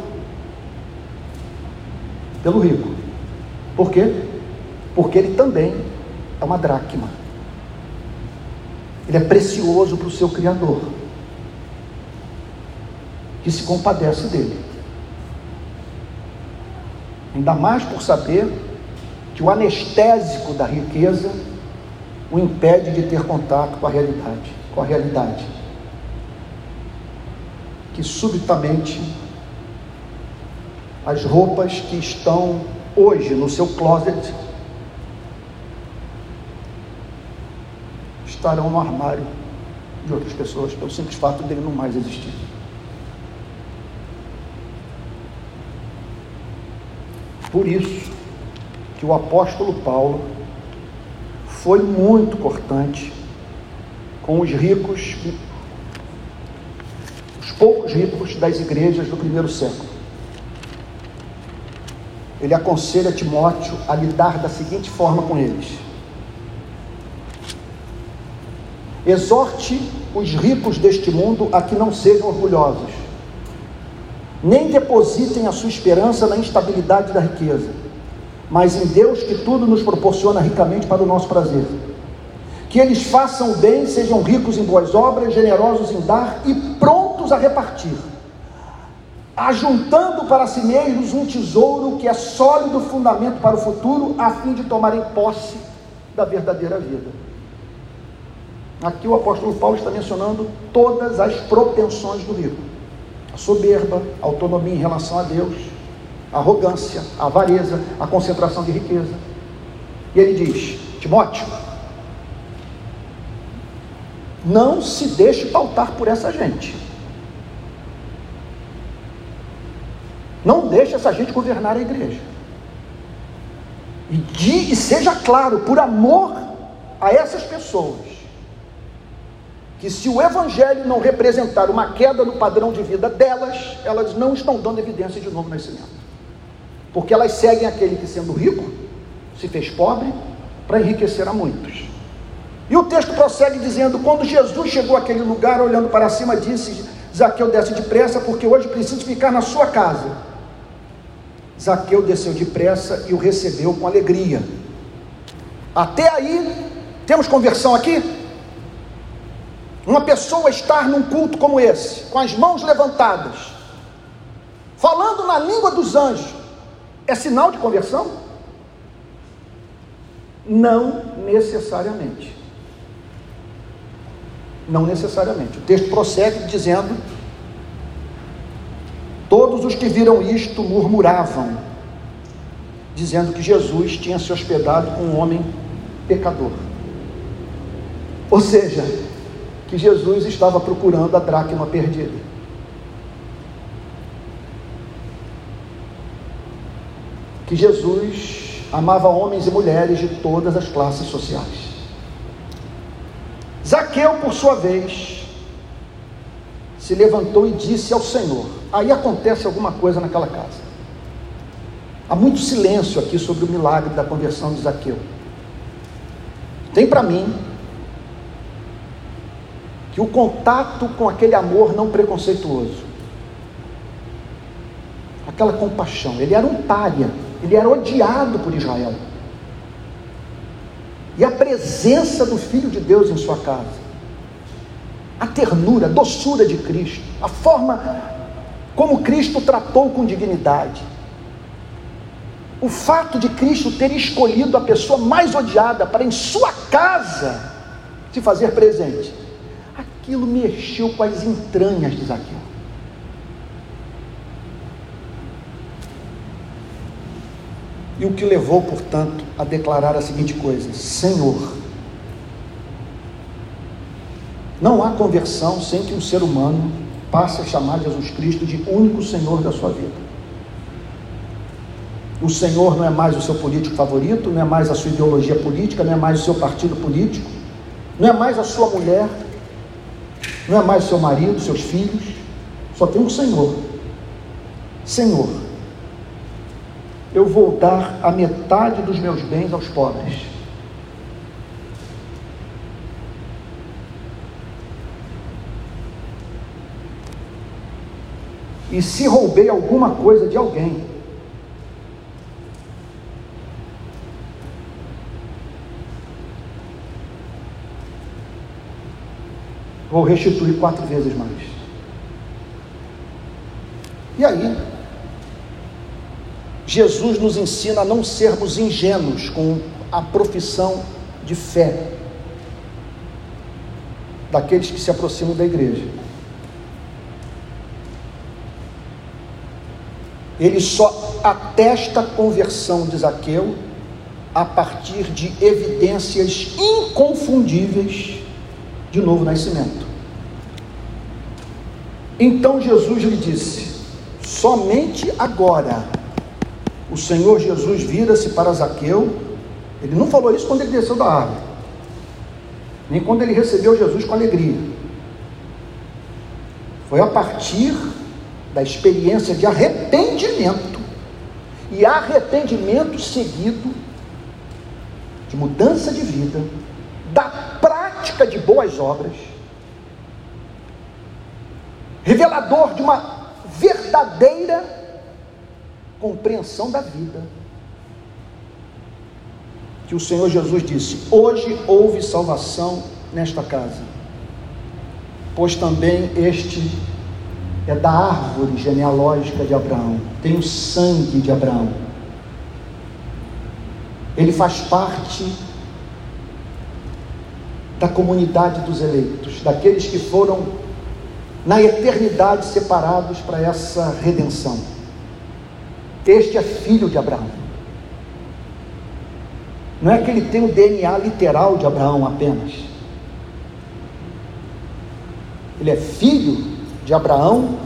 pelo rico. Por quê? Porque ele também é uma dracma. Ele é precioso para o seu Criador, que se compadece dele. Ainda mais por saber que o anestésico da riqueza o impede de ter contato com a realidade com a realidade. Que subitamente as roupas que estão hoje no seu closet estarão no armário de outras pessoas, pelo simples fato dele não mais existir. Por isso que o apóstolo Paulo foi muito cortante com os ricos, os poucos ricos das igrejas do primeiro século. Ele aconselha Timóteo a lidar da seguinte forma com eles: exorte os ricos deste mundo a que não sejam orgulhosos, nem depositem a sua esperança na instabilidade da riqueza, mas em Deus que tudo nos proporciona ricamente para o nosso prazer que eles façam bem, sejam ricos em boas obras, generosos em dar e prontos a repartir, ajuntando para si mesmos um tesouro que é sólido fundamento para o futuro, a fim de tomarem posse da verdadeira vida. Aqui o apóstolo Paulo está mencionando todas as propensões do rico: a soberba, a autonomia em relação a Deus, a arrogância, a avareza, a concentração de riqueza. E ele diz: Timóteo, não se deixe pautar por essa gente. Não deixe essa gente governar a igreja. E, de, e seja claro, por amor a essas pessoas, que se o evangelho não representar uma queda no padrão de vida delas, elas não estão dando evidência de novo nascimento. Porque elas seguem aquele que, sendo rico, se fez pobre para enriquecer a muitos. E o texto prossegue dizendo: Quando Jesus chegou àquele lugar, olhando para cima, disse: Zaqueu, desce depressa, porque hoje preciso ficar na sua casa. Zaqueu desceu depressa e o recebeu com alegria. Até aí, temos conversão aqui? Uma pessoa estar num culto como esse, com as mãos levantadas, falando na língua dos anjos, é sinal de conversão? Não necessariamente. Não necessariamente. O texto prossegue dizendo: Todos os que viram isto murmuravam, dizendo que Jesus tinha se hospedado com um homem pecador. Ou seja, que Jesus estava procurando a dracma perdida. Que Jesus amava homens e mulheres de todas as classes sociais. Zaqueu, por sua vez, se levantou e disse ao Senhor: Aí acontece alguma coisa naquela casa. Há muito silêncio aqui sobre o milagre da conversão de Zaqueu. Tem para mim que o contato com aquele amor não preconceituoso, aquela compaixão, ele era um palha, ele era odiado por Israel e a presença do Filho de Deus em sua casa, a ternura, a doçura de Cristo, a forma como Cristo tratou com dignidade, o fato de Cristo ter escolhido a pessoa mais odiada para em sua casa se fazer presente, aquilo mexeu com as entranhas de Zaqueu. E o que levou, portanto, a declarar a seguinte coisa: Senhor. Não há conversão sem que um ser humano passe a chamar Jesus Cristo de único Senhor da sua vida. O Senhor não é mais o seu político favorito, não é mais a sua ideologia política, não é mais o seu partido político, não é mais a sua mulher, não é mais o seu marido, seus filhos, só tem um Senhor. Senhor eu vou dar a metade dos meus bens aos pobres. E se roubei alguma coisa de alguém, vou restituir quatro vezes mais. E aí, Jesus nos ensina a não sermos ingênuos com a profissão de fé daqueles que se aproximam da igreja. Ele só atesta a conversão de Zaqueu a partir de evidências inconfundíveis de novo nascimento. Então Jesus lhe disse: somente agora o Senhor Jesus vira-se para Zaqueu. Ele não falou isso quando ele desceu da árvore, nem quando ele recebeu Jesus com alegria. Foi a partir da experiência de arrependimento, e arrependimento seguido de mudança de vida, da prática de boas obras, revelador de uma verdadeira compreensão da vida, que o Senhor Jesus disse: Hoje houve salvação nesta casa, pois também este é da árvore genealógica de Abraão, tem o sangue de Abraão. Ele faz parte da comunidade dos eleitos, daqueles que foram na eternidade separados para essa redenção. Este é filho de Abraão. Não é que ele tem o DNA literal de Abraão apenas. Ele é filho de Abraão,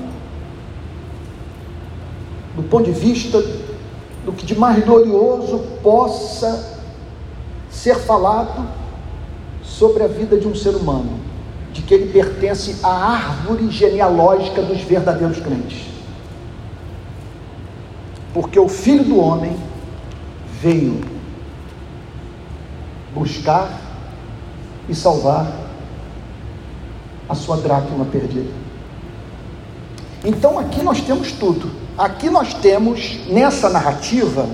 do ponto de vista do que de mais glorioso possa ser falado sobre a vida de um ser humano, de que ele pertence à árvore genealógica dos verdadeiros crentes. Porque o filho do homem veio buscar e salvar a sua dracma perdida. Então aqui nós temos tudo. Aqui nós temos nessa narrativa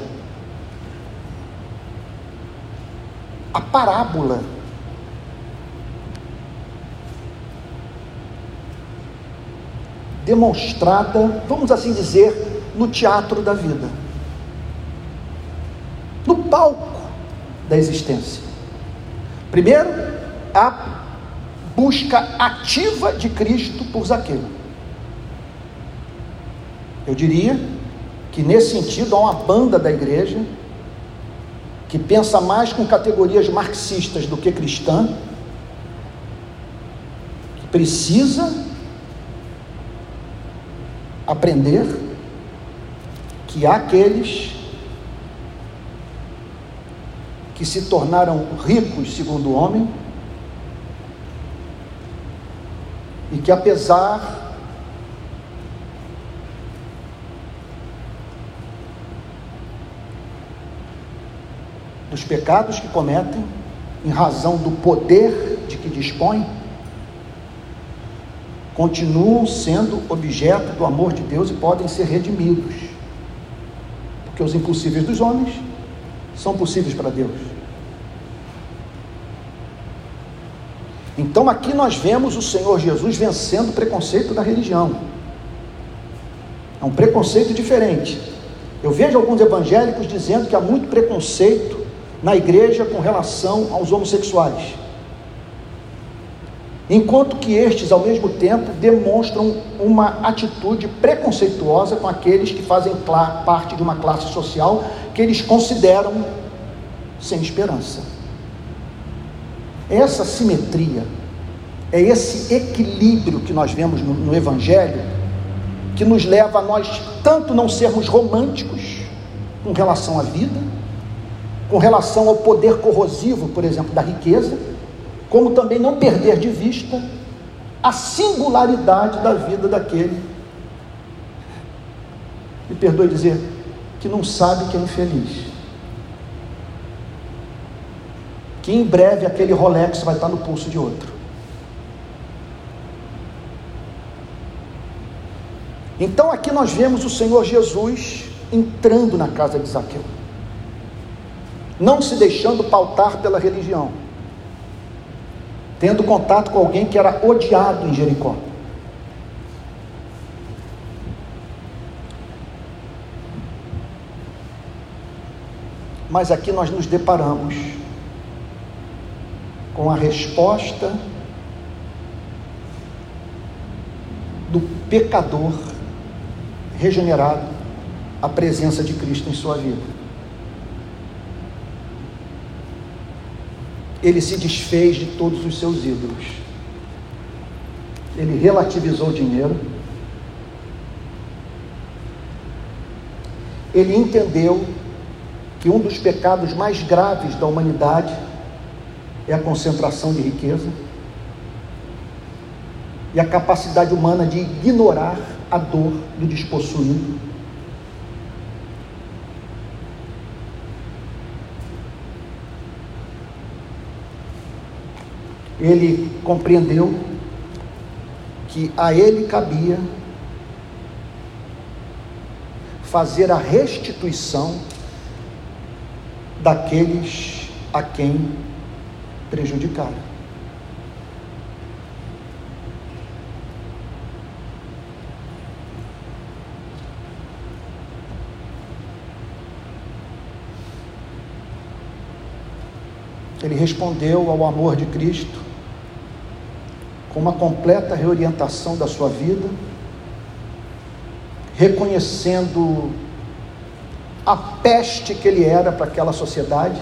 a parábola demonstrada, vamos assim dizer, no teatro da vida, no palco da existência. Primeiro, a busca ativa de Cristo por Zaqueu. Eu diria que nesse sentido há uma banda da igreja que pensa mais com categorias marxistas do que cristã, que precisa aprender que aqueles que se tornaram ricos segundo o homem e que apesar dos pecados que cometem, em razão do poder de que dispõem, continuam sendo objeto do amor de Deus e podem ser redimidos. Porque os impossíveis dos homens são possíveis para Deus. Então aqui nós vemos o Senhor Jesus vencendo o preconceito da religião. É um preconceito diferente. Eu vejo alguns evangélicos dizendo que há muito preconceito na igreja com relação aos homossexuais. Enquanto que estes, ao mesmo tempo, demonstram uma atitude preconceituosa com aqueles que fazem parte de uma classe social que eles consideram sem esperança. Essa simetria, é esse equilíbrio que nós vemos no, no Evangelho, que nos leva a nós tanto não sermos românticos com relação à vida, com relação ao poder corrosivo, por exemplo, da riqueza, como também não perder de vista a singularidade da vida daquele, me perdoe dizer, que não sabe que é infeliz. que em breve aquele Rolex vai estar no pulso de outro. Então aqui nós vemos o Senhor Jesus entrando na casa de Zaqueu, não se deixando pautar pela religião, tendo contato com alguém que era odiado em Jericó. Mas aqui nós nos deparamos com a resposta do pecador regenerado à presença de Cristo em sua vida. Ele se desfez de todos os seus ídolos. Ele relativizou o dinheiro. Ele entendeu que um dos pecados mais graves da humanidade é a concentração de riqueza e a capacidade humana de ignorar a dor do despossuído. Ele compreendeu que a ele cabia fazer a restituição daqueles a quem prejudicaram. Ele respondeu ao amor de Cristo com uma completa reorientação da sua vida, reconhecendo a peste que ele era para aquela sociedade.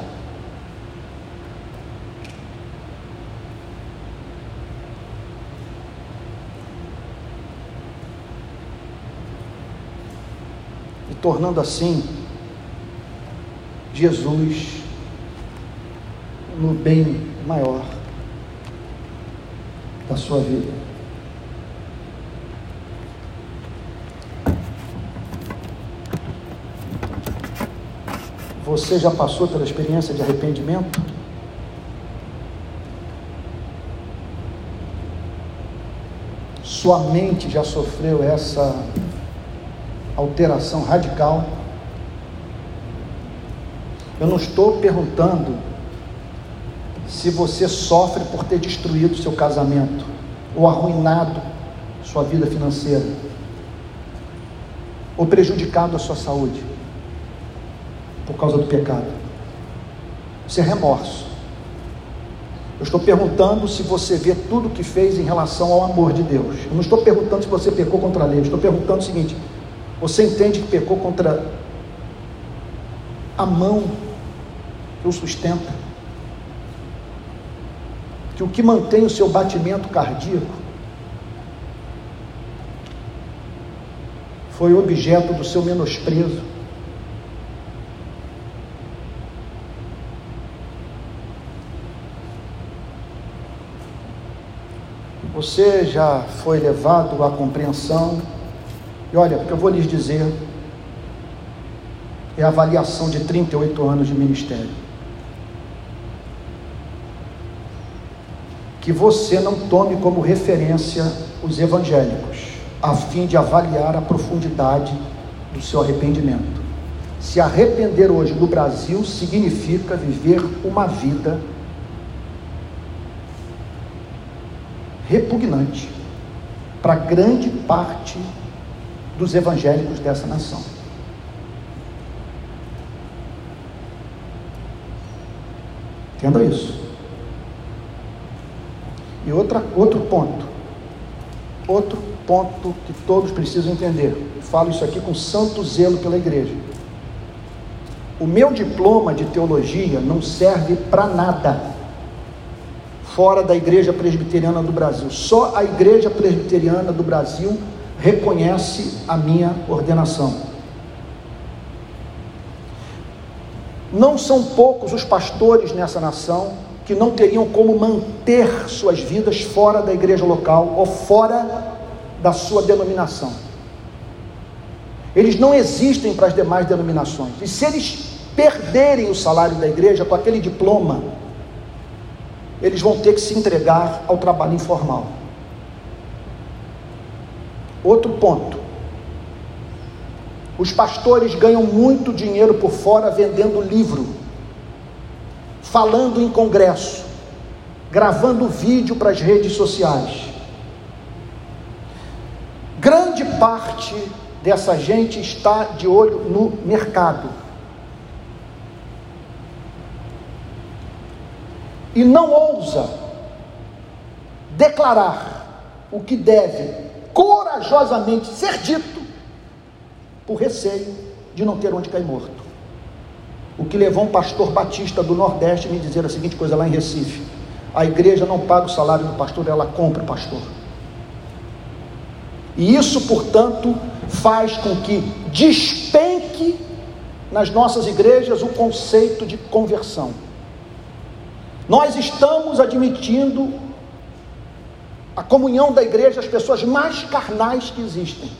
E tornando assim Jesus no bem maior da sua vida. Você já passou pela experiência de arrependimento? Sua mente já sofreu essa alteração radical? Eu não estou perguntando se você sofre por ter destruído seu casamento ou arruinado sua vida financeira ou prejudicado a sua saúde por causa do pecado. Isso é remorso. Eu estou perguntando se você vê tudo o que fez em relação ao amor de Deus. Eu não estou perguntando se você pecou contra a lei. Eu estou perguntando o seguinte: você entende que pecou contra a mão que o sustenta? Que o que mantém o seu batimento cardíaco foi objeto do seu menosprezo. Você já foi levado à compreensão, e olha, o que eu vou lhes dizer é a avaliação de 38 anos de ministério. Que você não tome como referência os evangélicos, a fim de avaliar a profundidade do seu arrependimento. Se arrepender hoje no Brasil significa viver uma vida repugnante para grande parte dos evangélicos dessa nação. Entenda isso. E outra, outro ponto, outro ponto que todos precisam entender. Eu falo isso aqui com santo zelo pela igreja. O meu diploma de teologia não serve para nada fora da Igreja Presbiteriana do Brasil. Só a Igreja Presbiteriana do Brasil reconhece a minha ordenação. Não são poucos os pastores nessa nação que não teriam como manter suas vidas fora da igreja local ou fora da sua denominação. Eles não existem para as demais denominações. E se eles perderem o salário da igreja com aquele diploma, eles vão ter que se entregar ao trabalho informal. Outro ponto. Os pastores ganham muito dinheiro por fora vendendo livro falando em congresso, gravando vídeo para as redes sociais. Grande parte dessa gente está de olho no mercado. E não ousa declarar o que deve corajosamente ser dito por receio de não ter onde cair morto. O que levou um pastor batista do Nordeste a me dizer a seguinte coisa lá em Recife: a igreja não paga o salário do pastor, ela compra o pastor. E isso, portanto, faz com que despenque nas nossas igrejas o conceito de conversão. Nós estamos admitindo a comunhão da igreja às pessoas mais carnais que existem,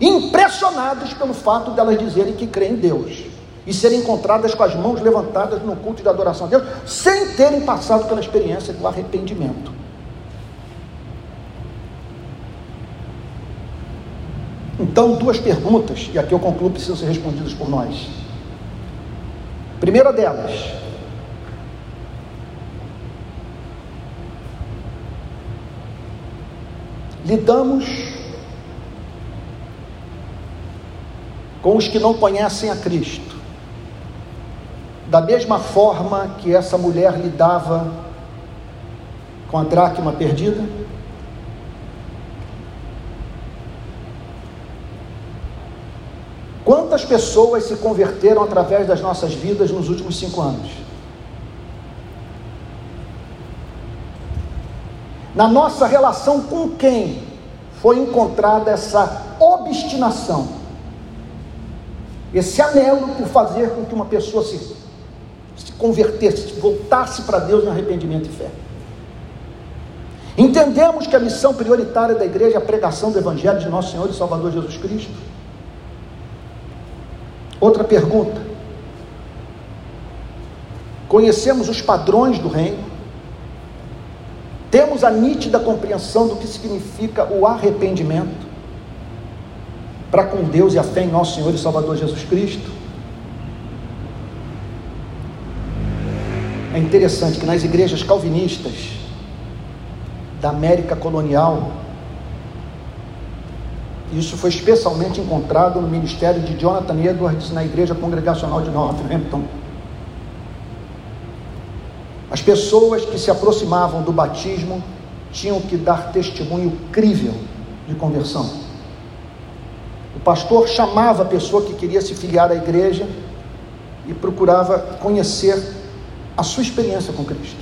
impressionados pelo fato delas dizerem que creem em Deus e serem encontradas com as mãos levantadas no culto de adoração a Deus, sem terem passado pela experiência do arrependimento. Então, duas perguntas, e aqui eu concluo, precisam ser respondidas por nós. Primeira delas, lidamos com os que não conhecem a Cristo da mesma forma que essa mulher lidava com a dracma perdida? Quantas pessoas se converteram através das nossas vidas nos últimos cinco anos? Na nossa relação com quem foi encontrada essa obstinação, esse anelo por fazer com que uma pessoa se, se convertesse, voltasse para Deus em arrependimento e fé? Entendemos que a missão prioritária da igreja é a pregação do Evangelho de nosso Senhor e Salvador Jesus Cristo. Outra pergunta. Conhecemos os padrões do reino? Temos a nítida compreensão do que significa o arrependimento para com Deus e a fé em nosso Senhor e Salvador Jesus Cristo? É interessante que nas igrejas calvinistas da América colonial, isso foi especialmente encontrado no ministério de Jonathan Edwards na Igreja Congregacional de Northampton. As pessoas que se aproximavam do batismo tinham que dar testemunho crível de conversão. O pastor chamava a pessoa que queria se filiar à igreja e procurava conhecer a sua experiência com Cristo.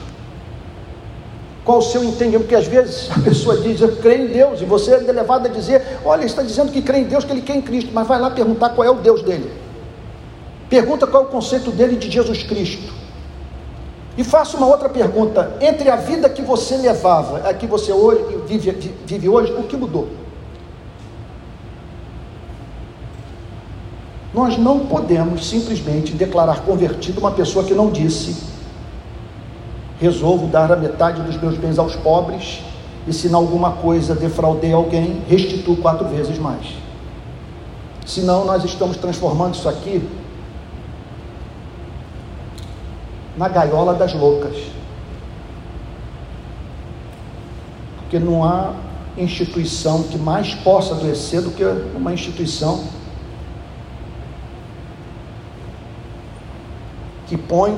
Qual o seu entendimento? Porque às vezes a pessoa diz, eu creio em Deus, e você é levado a dizer, olha, ele está dizendo que crê em Deus, que ele quer em Cristo, mas vai lá perguntar qual é o Deus dele. Pergunta qual é o conceito dele de Jesus Cristo. E faça uma outra pergunta: entre a vida que você levava, a que você hoje, vive, vive hoje, o que mudou? Nós não podemos simplesmente declarar convertido uma pessoa que não disse resolvo dar a metade dos meus bens aos pobres, e se em alguma coisa defraudei alguém, restituo quatro vezes mais. Senão, nós estamos transformando isso aqui na gaiola das loucas. Porque não há instituição que mais possa adoecer do que uma instituição que põe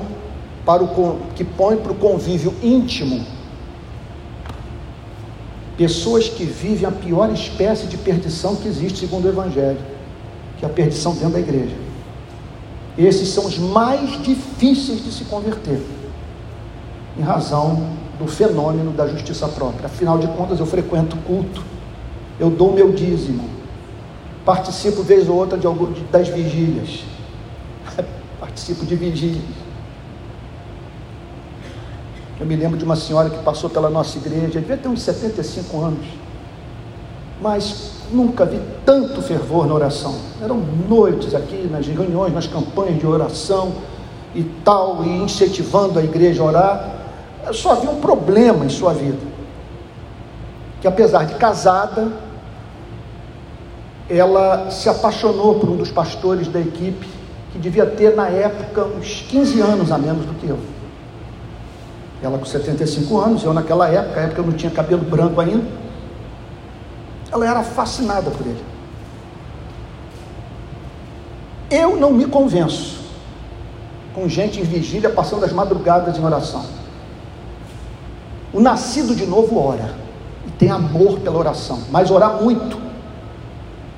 para o, que põe para o convívio íntimo pessoas que vivem a pior espécie de perdição que existe segundo o Evangelho, que é a perdição dentro da igreja. Esses são os mais difíceis de se converter, em razão do fenômeno da justiça própria. Afinal de contas, eu frequento culto, eu dou meu dízimo, participo vez ou outra de algum, das vigílias, participo de vigílias eu me lembro de uma senhora que passou pela nossa igreja, devia ter uns 75 anos, mas nunca vi tanto fervor na oração. Eram noites aqui, nas reuniões, nas campanhas de oração e tal, e incentivando a igreja a orar. Só havia um problema em sua vida, que apesar de casada, ela se apaixonou por um dos pastores da equipe, que devia ter na época uns 15 anos a menos do que eu. Ela com 75 anos, eu naquela época, época eu não tinha cabelo branco ainda. Ela era fascinada por ele. Eu não me convenço com gente em vigília passando as madrugadas em oração. O nascido de novo ora e tem amor pela oração, mas orar muito,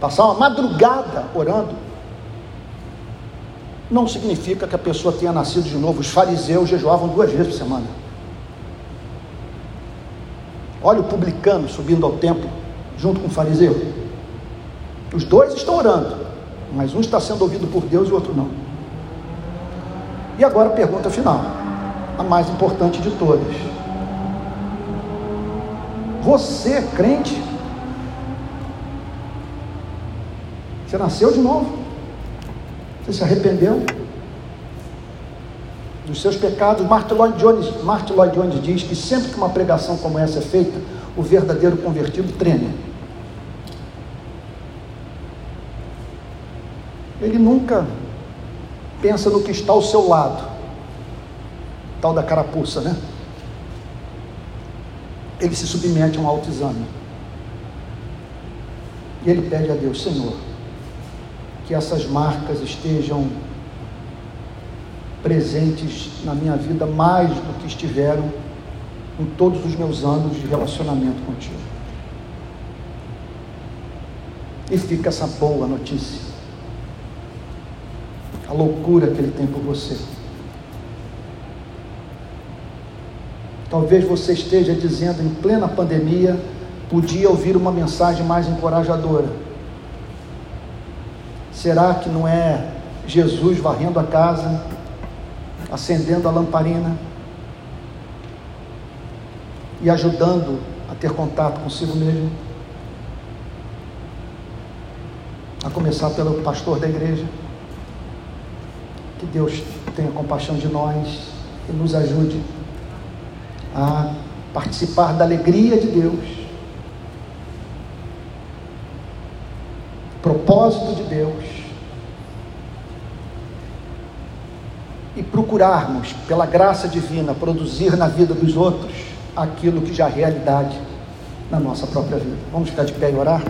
passar uma madrugada orando, não significa que a pessoa tenha nascido de novo. Os fariseus jejuavam duas vezes por semana. Olha o publicano subindo ao templo junto com o fariseu. Os dois estão orando, mas um está sendo ouvido por Deus e o outro não. E agora a pergunta final, a mais importante de todas. Você crente? Você nasceu de novo? Você se arrependeu? Dos seus pecados. Martin Lloyd, Jones, Martin Lloyd Jones diz que sempre que uma pregação como essa é feita, o verdadeiro convertido treme. Ele nunca pensa no que está ao seu lado, tal da carapuça, né? Ele se submete a um autoexame. E ele pede a Deus, Senhor, que essas marcas estejam presentes na minha vida mais do que estiveram em todos os meus anos de relacionamento contigo. E fica essa boa notícia. A loucura que ele tem por você. Talvez você esteja dizendo em plena pandemia, podia ouvir uma mensagem mais encorajadora. Será que não é Jesus varrendo a casa, acendendo a lamparina e ajudando a ter contato consigo mesmo? A começar pelo pastor da igreja. Que Deus tenha compaixão de nós e nos ajude a participar da alegria de Deus, propósito de Deus, e procurarmos, pela graça divina, produzir na vida dos outros aquilo que já é realidade na nossa própria vida. Vamos ficar de pé e orar?